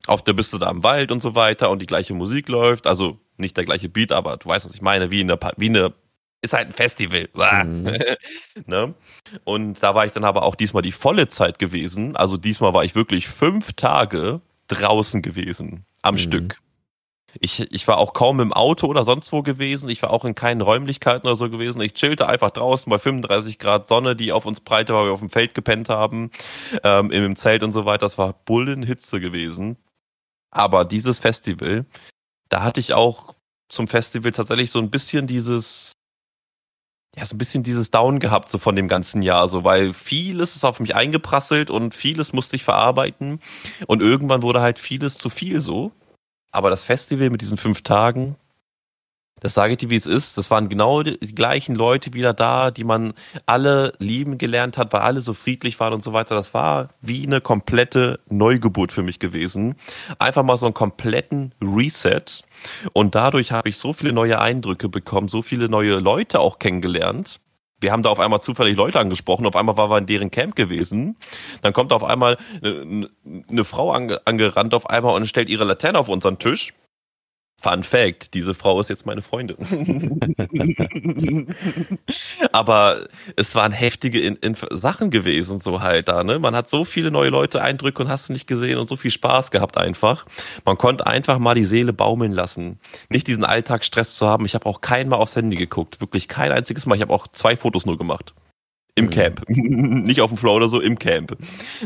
Auf der bist du da im Wald und so weiter und die gleiche Musik läuft. Also nicht der gleiche Beat, aber du weißt, was ich meine, wie eine, wie eine ist halt ein Festival. [LAUGHS] Mhm. ne? Und da war ich dann aber auch diesmal die volle Zeit gewesen. Also diesmal war ich wirklich fünf Tage draußen gewesen am mhm. Stück. Ich, ich war auch kaum im Auto oder sonst wo gewesen. Ich war auch in keinen Räumlichkeiten oder so gewesen. Ich chillte einfach draußen bei 35 Grad Sonne, die auf uns breite, weil wir auf dem Feld gepennt haben, ähm, im Zelt und so weiter. Das war Bullenhitze gewesen. Aber dieses Festival, da hatte ich auch zum Festival tatsächlich so ein bisschen dieses ja, so ein bisschen dieses Down gehabt, so von dem ganzen Jahr, so, weil vieles ist auf mich eingeprasselt und vieles musste ich verarbeiten und irgendwann wurde halt vieles zu viel so. Aber das Festival mit diesen fünf Tagen, das sage ich dir, wie es ist. Das waren genau die gleichen Leute wieder da, die man alle lieben gelernt hat, weil alle so friedlich waren und so weiter. Das war wie eine komplette Neugeburt für mich gewesen. Einfach mal so einen kompletten Reset. Und dadurch habe ich so viele neue Eindrücke bekommen, so viele neue Leute auch kennengelernt. Wir haben da auf einmal zufällig Leute angesprochen, auf einmal waren wir in deren Camp gewesen. Dann kommt auf einmal eine, eine Frau angerannt auf einmal und stellt ihre Laterne auf unseren Tisch Fun Fact, diese Frau ist jetzt meine Freundin. [LAUGHS] Aber es waren heftige in, in Sachen gewesen, so halt da, ne? Man hat so viele neue Leute, Eindrücke und hast du nicht gesehen und so viel Spaß gehabt einfach. Man konnte einfach mal die Seele baumeln lassen. Nicht diesen Alltagsstress zu haben. Ich habe auch kein Mal aufs Handy geguckt. Wirklich kein einziges Mal. Ich habe auch zwei Fotos nur gemacht. Im mhm. Camp. [LAUGHS] Nicht auf dem Floor oder so, im Camp.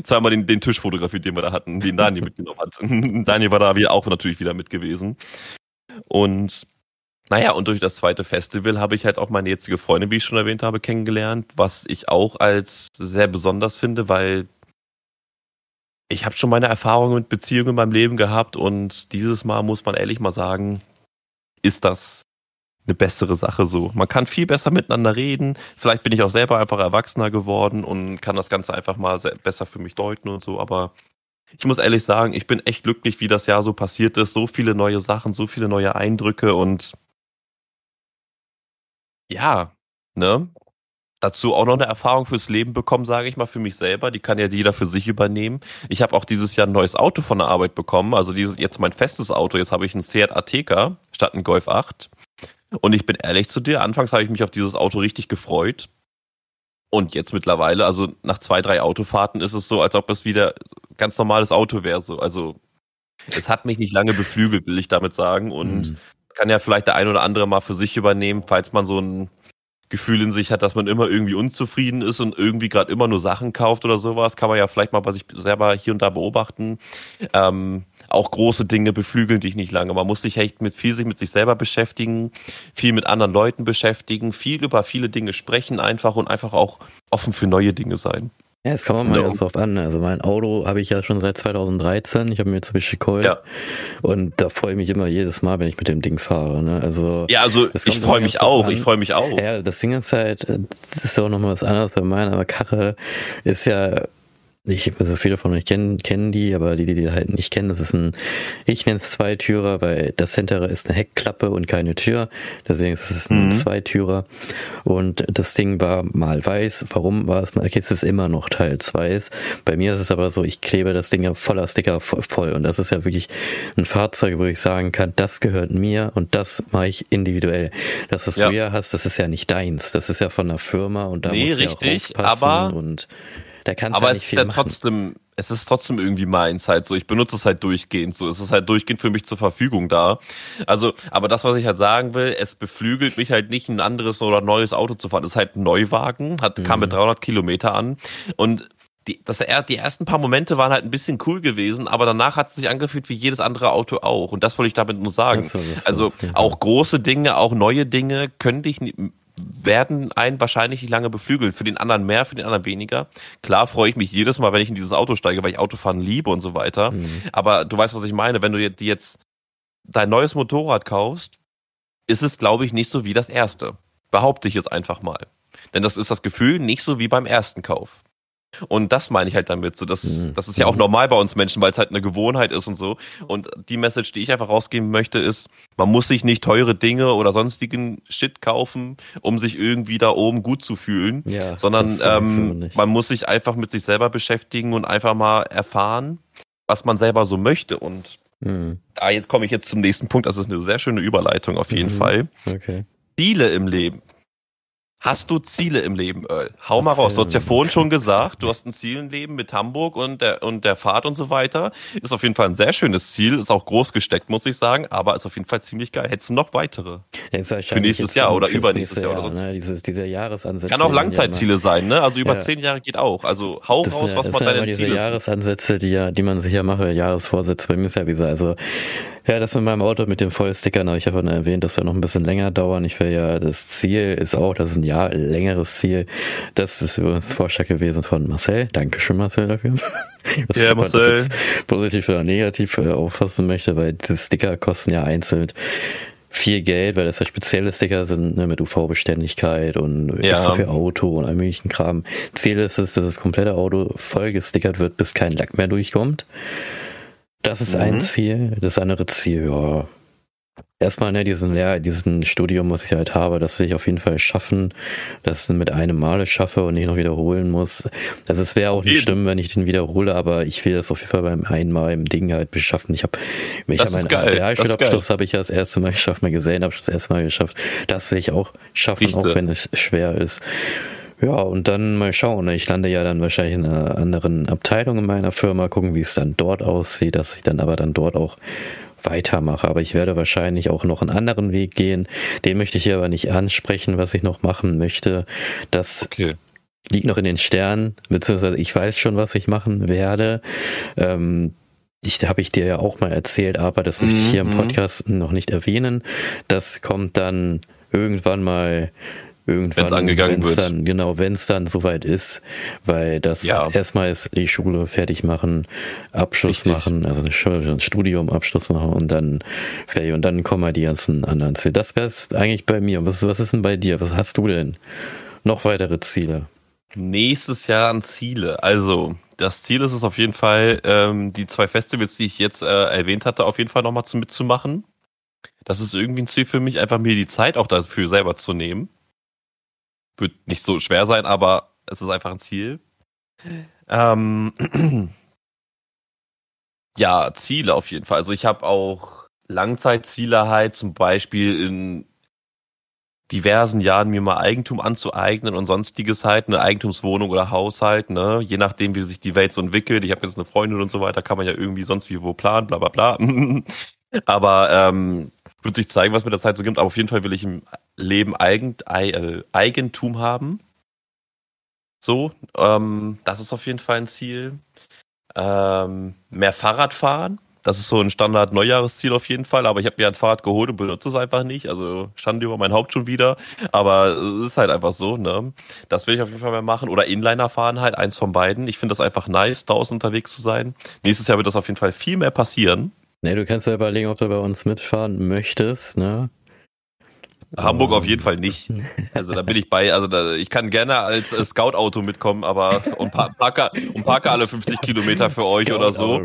Zweimal den, den Tisch fotografiert, den wir da hatten, den Daniel mitgenommen hat. [LAUGHS] Daniel war da auch natürlich wieder mit gewesen. Und naja, und durch das zweite Festival habe ich halt auch meine jetzige Freundin, wie ich schon erwähnt habe, kennengelernt, was ich auch als sehr besonders finde, weil ich habe schon meine Erfahrungen mit Beziehungen in meinem Leben gehabt und dieses Mal muss man ehrlich mal sagen, ist das eine bessere Sache so. Man kann viel besser miteinander reden. Vielleicht bin ich auch selber einfach erwachsener geworden und kann das Ganze einfach mal besser für mich deuten und so, aber ich muss ehrlich sagen, ich bin echt glücklich, wie das Jahr so passiert ist. So viele neue Sachen, so viele neue Eindrücke und ja, ne? Dazu auch noch eine Erfahrung fürs Leben bekommen, sage ich mal, für mich selber. Die kann ja jeder für sich übernehmen. Ich habe auch dieses Jahr ein neues Auto von der Arbeit bekommen. Also dieses jetzt mein festes Auto. Jetzt habe ich einen Seat Ateca statt einen Golf 8. Und ich bin ehrlich zu dir, anfangs habe ich mich auf dieses Auto richtig gefreut. Und jetzt mittlerweile, also nach zwei, drei Autofahrten ist es so, als ob es wieder ganz normales Auto wäre. So. Also es hat mich nicht lange beflügelt, will ich damit sagen. Und mhm. kann ja vielleicht der ein oder andere mal für sich übernehmen, falls man so ein Gefühl in sich hat, dass man immer irgendwie unzufrieden ist und irgendwie gerade immer nur Sachen kauft oder sowas, kann man ja vielleicht mal bei sich selber hier und da beobachten. Ähm, auch große Dinge beflügeln dich nicht lange. Man muss sich echt mit viel sich mit sich selber beschäftigen, viel mit anderen Leuten beschäftigen, viel über viele Dinge sprechen einfach und einfach auch offen für neue Dinge sein. Ja, es kommt mal ganz drauf an. Also mein Auto habe ich ja schon seit 2013. Ich habe mir jetzt Mitsubishi Colt. Ja. Und da freue ich mich immer jedes Mal, wenn ich mit dem Ding fahre. Ne? Also ja, also ich freue mich auch. Ich freue mich auch. Ja, das Ding ist halt, das ist auch nochmal was anderes bei meiner Karre. Ist ja ich, also viele von euch kennen, kennen die, aber die, die die halt nicht kennen, das ist ein, ich nenne es Zweitürer, weil das hintere ist eine Heckklappe und keine Tür. Deswegen ist es ein mhm. Zweitürer. Und das Ding war mal weiß. Warum war es mal? Okay, es ist immer noch teils weiß. Bei mir ist es aber so, ich klebe das Ding ja voller Sticker voll. Und das ist ja wirklich ein Fahrzeug, wo ich sagen kann, das gehört mir und das mache ich individuell. Das, was ja. du ja hast, das ist ja nicht deins. Das ist ja von einer Firma und da nee, muss ja auch aufpassen aber und da kannst Aber ja es ist ja machen. trotzdem, es ist trotzdem irgendwie meins halt so. Ich benutze es halt durchgehend so. Es ist halt durchgehend für mich zur Verfügung da. Also, aber das, was ich halt sagen will, es beflügelt mich halt nicht ein anderes oder neues Auto zu fahren. Es ist halt ein Neuwagen, hat, kam mit 300 mhm. Kilometer an und die, das, die ersten paar Momente waren halt ein bisschen cool gewesen, aber danach hat es sich angefühlt wie jedes andere Auto auch. Und das wollte ich damit nur sagen. So, also auch große Dinge, auch neue Dinge können dich werden einen wahrscheinlich nicht lange beflügeln. Für den anderen mehr, für den anderen weniger. Klar freue ich mich jedes Mal, wenn ich in dieses Auto steige, weil ich Autofahren liebe und so weiter. Mhm. Aber du weißt, was ich meine. Wenn du dir jetzt dein neues Motorrad kaufst, ist es, glaube ich, nicht so wie das erste. Behaupte ich jetzt einfach mal. Denn das ist das Gefühl nicht so wie beim ersten Kauf. Und das meine ich halt damit. So, das, mhm. das ist ja auch mhm. normal bei uns Menschen, weil es halt eine Gewohnheit ist und so. Und die Message, die ich einfach rausgeben möchte, ist, man muss sich nicht teure Dinge oder sonstigen Shit kaufen, um sich irgendwie da oben gut zu fühlen. Ja, sondern ähm, man muss sich einfach mit sich selber beschäftigen und einfach mal erfahren, was man selber so möchte. Und mhm. da jetzt komme ich jetzt zum nächsten Punkt. Das ist eine sehr schöne Überleitung auf jeden mhm. Fall. Okay. Ziele im Leben. Hast du Ziele im Leben, Earl? Hau mal raus. Du hast ja vorhin schon gesagt, du hast ein Ziel im Leben mit Hamburg und der, und der Fahrt und so weiter. Ist auf jeden Fall ein sehr schönes Ziel. Ist auch groß gesteckt, muss ich sagen, aber ist auf jeden Fall ziemlich geil. Hättest du noch weitere? Für nächstes Jahr oder übernächstes Jahr, Jahr oder so. Ne? Dieses, dieser Jahresansätze. Kann auch Langzeitziele sein, ne? Also über ja. zehn Jahre geht auch. Also hau das raus, ja, was man deine ja diese Ziele Jahresansätze, die ja, die man sich ja mache, Jahresvorsätze bei mir ist ja wie so, also ja, das mit meinem Auto mit den Vollstickern habe ich einfach nur erwähnt, dass ja noch ein bisschen länger dauern. Ich will ja, das Ziel ist auch, das ist ein Jahr längeres Ziel. Das ist übrigens Vorschlag gewesen von Marcel. Dankeschön, Marcel, dafür. [LAUGHS] Was ja, Marcel. Das jetzt positiv oder negativ äh, auffassen möchte, weil diese Sticker kosten ja einzeln viel Geld, weil das ja spezielle Sticker sind ne, mit UV-Beständigkeit und ja. extra für Auto und all möglichen Kram. Ziel ist es, dass das komplette Auto voll gestickert wird, bis kein Lack mehr durchkommt. Das ist mhm. ein Ziel. Das andere Ziel, ja. Erstmal, ne, diesen Lehr diesen Studium, was ich halt habe, das will ich auf jeden Fall schaffen, dass ich mit einem Male schaffe und nicht noch wiederholen muss. Also es wäre auch nicht schlimm, wenn ich den wiederhole, aber ich will das auf jeden Fall beim einmal im Ding halt beschaffen. Ich habe ich hab meinen Realschulabschluss habe ich ja das erste Mal geschafft, mein Gesellenabschluss das erste Mal geschafft. Das will ich auch schaffen, Richte. auch wenn es schwer ist. Ja, und dann mal schauen. Ich lande ja dann wahrscheinlich in einer anderen Abteilung in meiner Firma, gucken, wie es dann dort aussieht, dass ich dann aber dann dort auch weitermache. Aber ich werde wahrscheinlich auch noch einen anderen Weg gehen. Den möchte ich hier aber nicht ansprechen, was ich noch machen möchte. Das okay. liegt noch in den Sternen, beziehungsweise ich weiß schon, was ich machen werde. Ähm, ich habe ich dir ja auch mal erzählt, aber das möchte ich hier im mhm. Podcast noch nicht erwähnen. Das kommt dann irgendwann mal irgendwann, wenn's angegangen wenn's wird. Dann, genau, wenn es dann soweit ist, weil das ja. erstmal ist die Schule fertig machen, Abschluss Richtig. machen, also ein Studium, Abschluss machen und dann fertig und dann kommen halt die ganzen anderen Ziele. Das wäre es eigentlich bei mir. Was, was ist denn bei dir? Was hast du denn? Noch weitere Ziele? Nächstes Jahr an Ziele. Also, das Ziel ist es auf jeden Fall, ähm, die zwei Festivals, die ich jetzt äh, erwähnt hatte, auf jeden Fall nochmal zu, mitzumachen. Das ist irgendwie ein Ziel für mich, einfach mir die Zeit auch dafür selber zu nehmen wird nicht so schwer sein, aber es ist einfach ein Ziel. Ähm, [CLEARS THROAT] ja, Ziele auf jeden Fall. Also ich habe auch Langzeitziele halt, zum Beispiel in diversen Jahren mir mal Eigentum anzueignen und sonstiges halt, eine Eigentumswohnung oder Haushalt, ne, je nachdem, wie sich die Welt so entwickelt. Ich habe jetzt eine Freundin und so weiter, kann man ja irgendwie sonst wie wo planen, bla bla bla. [LAUGHS] Aber ähm, Wird sich zeigen, was mit der Zeit so gibt, aber auf jeden Fall will ich im Leben Eigen, äh, Eigentum haben. So, ähm, das ist auf jeden Fall ein Ziel. Ähm, mehr Fahrrad fahren. Das ist so ein Standard-Neujahresziel auf jeden Fall, aber ich habe mir ein Fahrrad geholt und benutze es einfach nicht. Also Schande über mein Haupt schon wieder. Aber es ist halt einfach so, ne? Das will ich auf jeden Fall mehr machen. Oder Inliner fahren halt, eins von beiden. Ich finde das einfach nice, draußen unterwegs zu sein. Nächstes Jahr wird das auf jeden Fall viel mehr passieren. Ne, du kannst ja überlegen, ob du bei uns mitfahren möchtest, ne? Hamburg auf jeden Fall nicht. Also da bin ich bei. Also da, ich kann gerne als äh, Scout-Auto mitkommen, aber und parke, und parke alle 50 Kilometer für euch oder so.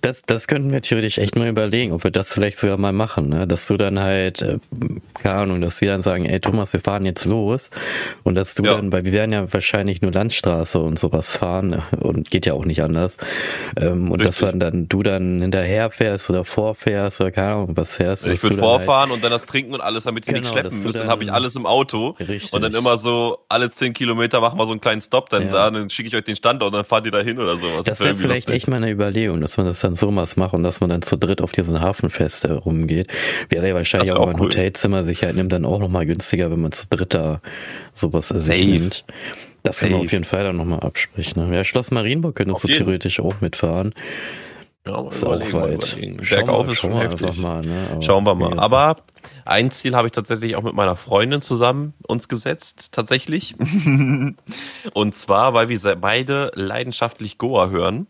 Das, das könnten wir theoretisch echt mal überlegen, ob wir das vielleicht sogar mal machen, ne? Dass du dann halt, äh, keine Ahnung, dass wir dann sagen, ey Thomas, wir fahren jetzt los und dass du ja. dann, weil wir werden ja wahrscheinlich nur Landstraße und sowas fahren ne? und geht ja auch nicht anders. Ähm, und Richtig. dass dann, dann du dann hinterher fährst oder vorfährst oder keine Ahnung, was fährst. Ich würde vorfahren halt und dann das Trinken und alles, damit ich genau, nicht schleppen müssen, dann habe ich alles im Auto. Richtig. Und dann immer so, alle zehn Kilometer machen wir so einen kleinen Stop, dann ja. da, dann schicke ich euch den Standort und dann fahrt ihr da hin oder sowas. Das, das wäre vielleicht echt mal eine Überlegung, dass man das dann so was macht und dass man dann zu dritt auf diesen Hafenfest rumgeht. Wäre ja wahrscheinlich auch, auch ein cool. Hotelzimmer sicher nimmt dann auch nochmal günstiger, wenn man zu dritt da sowas sich nimmt. Das kann man auf jeden Fall dann nochmal absprechen. Ne? Ja, Schloss Marienburg könntest du theoretisch auch mitfahren. Ja, ist auch weit. Bergauf ist schon heftig. Mal, ne? Schauen wir mal. Aber ein Ziel habe ich tatsächlich auch mit meiner Freundin zusammen uns gesetzt, tatsächlich. [LAUGHS] Und zwar, weil wir beide leidenschaftlich Goa hören,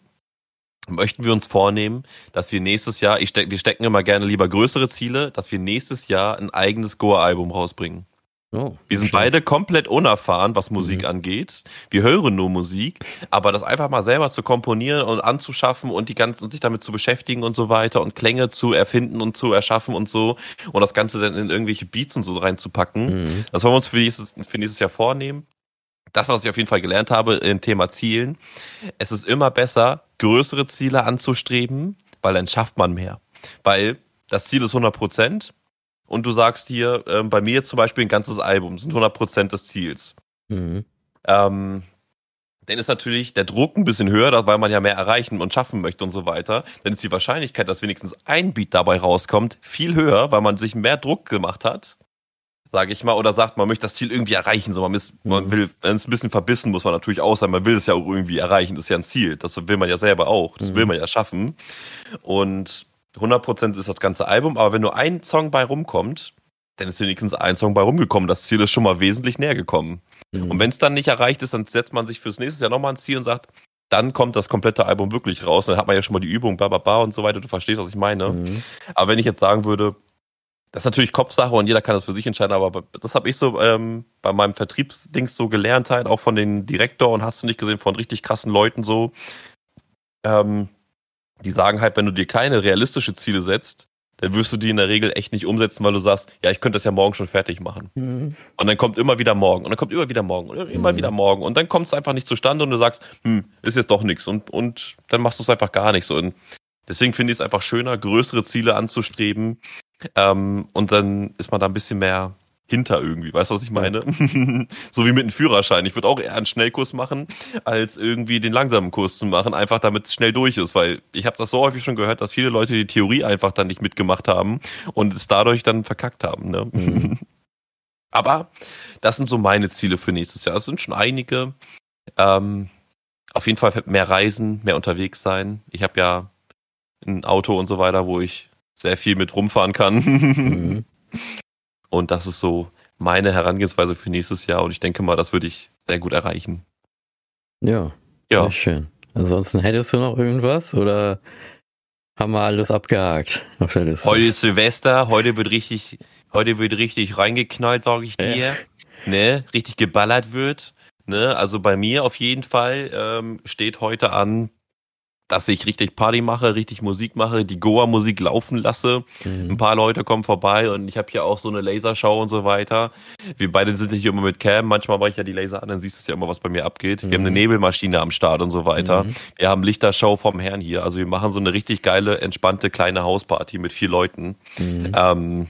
möchten wir uns vornehmen, dass wir nächstes Jahr, ich steck, wir stecken immer gerne lieber größere Ziele, dass wir nächstes Jahr ein eigenes Goa-Album rausbringen. Oh, wir sind schön. beide komplett unerfahren, was Musik mhm. angeht. Wir hören nur Musik, aber das einfach mal selber zu komponieren und anzuschaffen und die ganzen und sich damit zu beschäftigen und so weiter und Klänge zu erfinden und zu erschaffen und so und das Ganze dann in irgendwelche Beats und so reinzupacken. Mhm. Das wollen wir uns für nächstes, für nächstes Jahr vornehmen. Das, was ich auf jeden Fall gelernt habe im Thema Zielen, es ist immer besser, größere Ziele anzustreben, weil dann schafft man mehr. Weil das Ziel ist 100 Prozent und du sagst hier, äh, bei mir jetzt zum Beispiel ein ganzes Album sind 100% des Ziels. Mhm. Ähm, dann ist natürlich der Druck ein bisschen höher, weil man ja mehr erreichen und schaffen möchte und so weiter. Dann ist die Wahrscheinlichkeit, dass wenigstens ein Beat dabei rauskommt, viel höher, weil man sich mehr Druck gemacht hat, sage ich mal, oder sagt, man möchte das Ziel irgendwie erreichen. So, man, ist, mhm. man will, wenn es ein bisschen verbissen, muss man natürlich auch sein, man will es ja auch irgendwie erreichen, das ist ja ein Ziel. Das will man ja selber auch, das mhm. will man ja schaffen. Und 100% ist das ganze Album, aber wenn nur ein Song bei rumkommt, dann ist wenigstens ein Song bei rumgekommen. Das Ziel ist schon mal wesentlich näher gekommen. Mhm. Und wenn es dann nicht erreicht ist, dann setzt man sich fürs nächste Jahr nochmal ein Ziel und sagt, dann kommt das komplette Album wirklich raus. Dann hat man ja schon mal die Übung, bla bla bla und so weiter. Du verstehst, was ich meine. Mhm. Aber wenn ich jetzt sagen würde, das ist natürlich Kopfsache und jeder kann das für sich entscheiden, aber das habe ich so ähm, bei meinem Vertriebsdings so gelernt, halt auch von den Direktor und hast du nicht gesehen, von richtig krassen Leuten so. Ähm, die sagen halt, wenn du dir keine realistische Ziele setzt, dann wirst du die in der Regel echt nicht umsetzen, weil du sagst, ja, ich könnte das ja morgen schon fertig machen. Mhm. Und dann kommt immer wieder morgen und dann kommt immer wieder morgen und immer mhm. wieder morgen und dann kommt es einfach nicht zustande und du sagst, hm, ist jetzt doch nichts und, und dann machst du es einfach gar nicht so. Und deswegen finde ich es einfach schöner, größere Ziele anzustreben ähm, und dann ist man da ein bisschen mehr hinter irgendwie. Weißt du, was ich meine? [LAUGHS] so wie mit einem Führerschein. Ich würde auch eher einen Schnellkurs machen, als irgendwie den langsamen Kurs zu machen, einfach damit es schnell durch ist, weil ich habe das so häufig schon gehört, dass viele Leute die Theorie einfach dann nicht mitgemacht haben und es dadurch dann verkackt haben. Ne? Mhm. [LAUGHS] Aber das sind so meine Ziele für nächstes Jahr. Es sind schon einige. Ähm, auf jeden Fall mehr reisen, mehr unterwegs sein. Ich habe ja ein Auto und so weiter, wo ich sehr viel mit rumfahren kann. Mhm. [LAUGHS] Und das ist so meine Herangehensweise für nächstes Jahr und ich denke mal, das würde ich sehr gut erreichen. Ja, ja. Sehr schön. Ansonsten hättest du noch irgendwas oder haben wir alles abgehakt auf der Liste? Heute ist Silvester, heute wird richtig, heute wird richtig reingeknallt, sage ich dir. Ja. Ne, richtig geballert wird. Ne, also bei mir auf jeden Fall ähm, steht heute an dass ich richtig Party mache, richtig Musik mache, die Goa-Musik laufen lasse. Mhm. Ein paar Leute kommen vorbei und ich habe hier auch so eine Lasershow und so weiter. Wir beide sind hier immer mit Cam. Manchmal mache ich ja die Laser an, dann siehst du ja immer, was bei mir abgeht. Mhm. Wir haben eine mhm. Nebelmaschine am Start und so weiter. Mhm. Wir haben Lichtershow vom Herrn hier. Also wir machen so eine richtig geile, entspannte kleine Hausparty mit vier Leuten. Mhm. Ähm,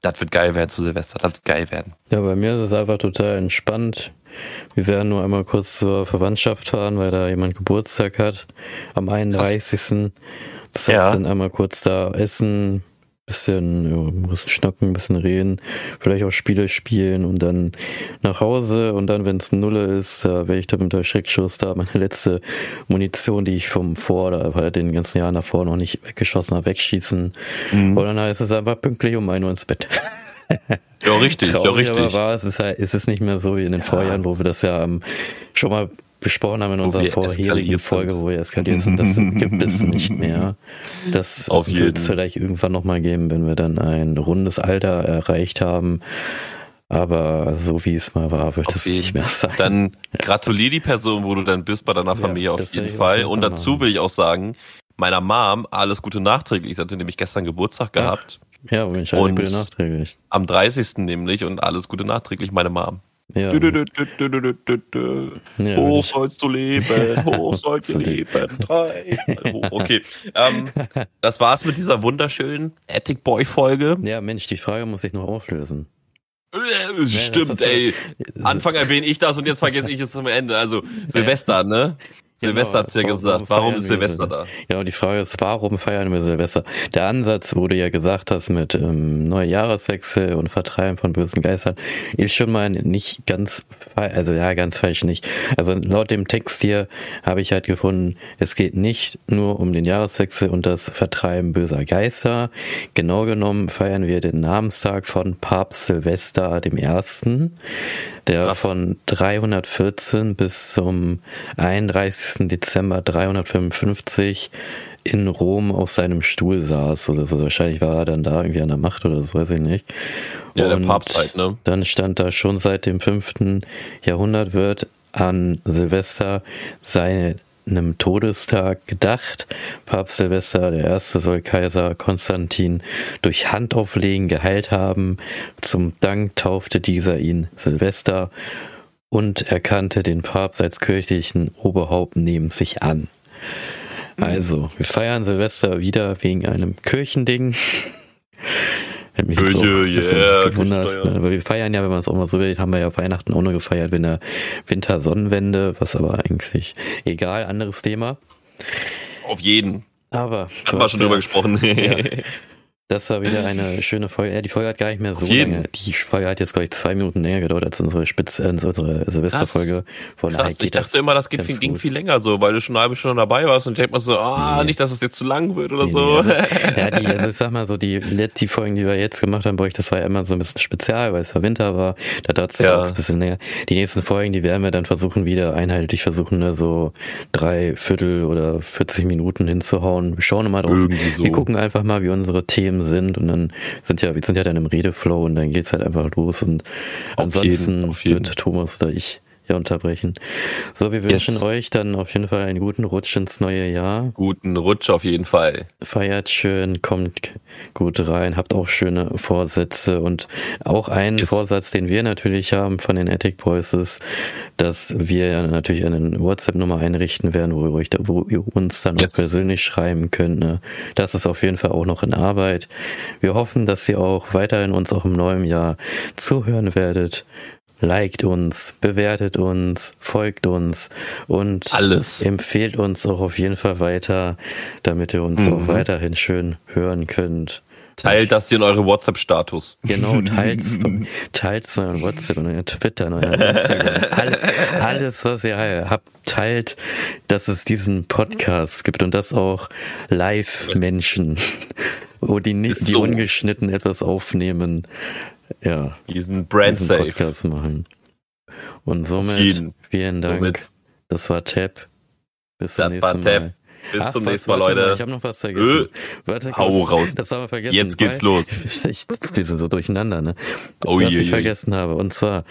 das wird geil werden zu Silvester. Das wird geil werden. Ja, bei mir ist es einfach total entspannt. Wir werden nur einmal kurz zur Verwandtschaft fahren, weil da jemand Geburtstag hat. Am 31. Das heißt, ja. dann einmal kurz da essen, bisschen ja, ein bisschen schnacken, ein bisschen reden, vielleicht auch Spiele spielen und dann nach Hause und dann, wenn es Nulle ist, da werde ich dann mit der Schreckschuss da meine letzte Munition, die ich vom vor oder den ganzen Jahren davor noch nicht weggeschossen habe, wegschießen. Mhm. Und dann heißt es einfach pünktlich um 1 Uhr ins Bett. ja, richtig, ja, richtig. Aber war, es ist, halt, ist es nicht mehr so wie in den ja. Vorjahren, wo wir das ja um, schon mal besprochen haben in unserer vorherigen Folge, wo wir eskaliert sind. [LAUGHS] Das gibt es nicht mehr. Das wird es vielleicht irgendwann nochmal geben, wenn wir dann ein rundes Alter erreicht haben. Aber so wie es mal war, wird auf es jeden. nicht mehr sein. Dann [LAUGHS] gratuliere die Person, wo du dann bist bei deiner Familie ja, auf jeden Fall. Und dazu will ich auch sagen, meiner Mom alles Gute nachträglich. Sie hatte nämlich gestern Geburtstag gehabt. Ja, und ich Gute nachträglich. Am 30. nämlich und alles Gute nachträglich meine Mom. Ja. hoch sollst du leben, hoch [LAUGHS] sollst du leben. Drei. Okay. Ähm, [LAUGHS] das war's mit dieser wunderschönen Attic Boy Folge. Ja, Mensch, die Frage muss ich noch auflösen. Äh, stimmt, ey. Anfang erwähne ich das und jetzt vergesse ich es zum Ende. Also Silvester, ne? Genau, Silvester hat's ja warum, gesagt. Warum ist Silvester da? Genau, die Frage ist, warum feiern wir Silvester? Der Ansatz, wo du ja gesagt hast, mit ähm, Neujahreswechsel und Vertreiben von bösen Geistern, ist schon mal nicht ganz, also ja, ganz falsch nicht. Also laut dem Text hier habe ich halt gefunden, es geht nicht nur um den Jahreswechsel und das Vertreiben böser Geister. Genau genommen feiern wir den Namenstag von Papst Silvester dem Ersten der Krass. von 314 bis zum 31. Dezember 355 in Rom auf seinem Stuhl saß oder so. Wahrscheinlich war er dann da irgendwie an der Macht oder so, weiß ich nicht. Ja, und der Papst halt, ne? Dann stand da schon seit dem 5. Jahrhundert wird an Silvester seine einem Todestag gedacht. Papst Silvester I. soll Kaiser Konstantin durch Handauflegen geheilt haben. Zum Dank taufte dieser ihn Silvester und erkannte den Papst als kirchlichen Oberhaupt neben sich an. Also, wir feiern Silvester wieder wegen einem Kirchending. [LAUGHS] Hätte mich jetzt auch ein bisschen yeah, gewundert. Aber wir feiern ja, wenn man es auch mal so will, haben wir ja Weihnachten auch nur gefeiert, wenn der Wintersonnenwende, was aber eigentlich egal, anderes Thema. Auf jeden. Aber. Haben wir schon drüber gesprochen. [LAUGHS] [LAUGHS] Ja, Das war wieder eine [LAUGHS] schöne Folge. Ja, die Folge hat gar nicht mehr so lange. Die Folge hat jetzt, glaube ich, zwei Minuten länger gedauert als unsere Spitz, äh, unsere Silvesterfolge. Von Krass, ich dachte immer, das geht viel, ging viel länger so, weil du schon eine halbe Stunde dabei warst und ich denke mal so, ah, nee. nicht, dass es jetzt zu lang wird oder nee, so. Nee, also, [LAUGHS] ja, die, also ich sag mal so, die, die Folgen, die wir jetzt gemacht haben, bei euch, das war ja immer so ein bisschen spezial, weil es ja Winter war. Da dauert es ja. ein bisschen länger. Die nächsten Folgen, die werden wir dann versuchen, wieder einheitlich versuchen, ne, so drei Viertel oder 40 Minuten hinzuhauen. Wir schauen mal drauf. So. Wir gucken einfach mal, wie unsere Themen sind und dann sind ja, wir sind ja dann im Redeflow und dann geht's halt einfach los und auf ansonsten jeden, jeden. wird Thomas oder ich ja unterbrechen. So, wir wünschen yes. euch dann auf jeden Fall einen guten Rutsch ins neue Jahr. Guten Rutsch auf jeden Fall. Feiert schön, kommt gut rein, habt auch schöne Vorsätze und auch ein yes. Vorsatz, den wir natürlich haben von den Attic Boys ist, dass wir natürlich eine WhatsApp-Nummer einrichten werden, wo ihr, euch da, wo ihr uns dann yes. auch persönlich schreiben könnt. Ne? Das ist auf jeden Fall auch noch in Arbeit. Wir hoffen, dass ihr auch weiterhin uns auch im neuen Jahr zuhören werdet liked uns, bewertet uns, folgt uns und Alles. empfehlt uns auch auf jeden Fall weiter, damit ihr uns mhm. auch weiterhin schön hören könnt. Teilt das hier in eure WhatsApp-Status. Genau, teilt teilt es in euren WhatsApp, in euren Twitter, in euren Instagram. All, alles, was ihr habt, teilt, dass es diesen Podcast gibt und das auch Live-Menschen, wo die, nicht, die ungeschnitten etwas aufnehmen ja, diesen Brand diesen Podcast machen. Und somit vielen Dank. Somit. Das war Tab. Bis zum nächsten Mal. Bis Ach, zum nächsten Mal, Leute. ich habe noch was vergessen. Ö, warte, hau raus. Das haben wir vergessen. Jetzt geht's los. Ich, [LAUGHS] die sind so durcheinander, ne? Oh was je, ich je. vergessen habe. Und zwar,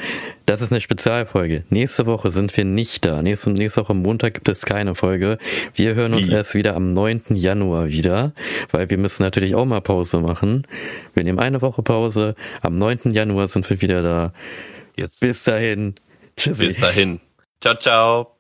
das ist eine Spezialfolge. Nächste Woche sind wir nicht da. Nächste, nächste Woche Montag gibt es keine Folge. Wir hören uns Wie? erst wieder am 9. Januar wieder, weil wir müssen natürlich auch mal Pause machen. Wir nehmen eine Woche Pause. Am 9. Januar sind wir wieder da. Jetzt. Bis dahin. Tschüssi. Bis dahin. Ciao, ciao.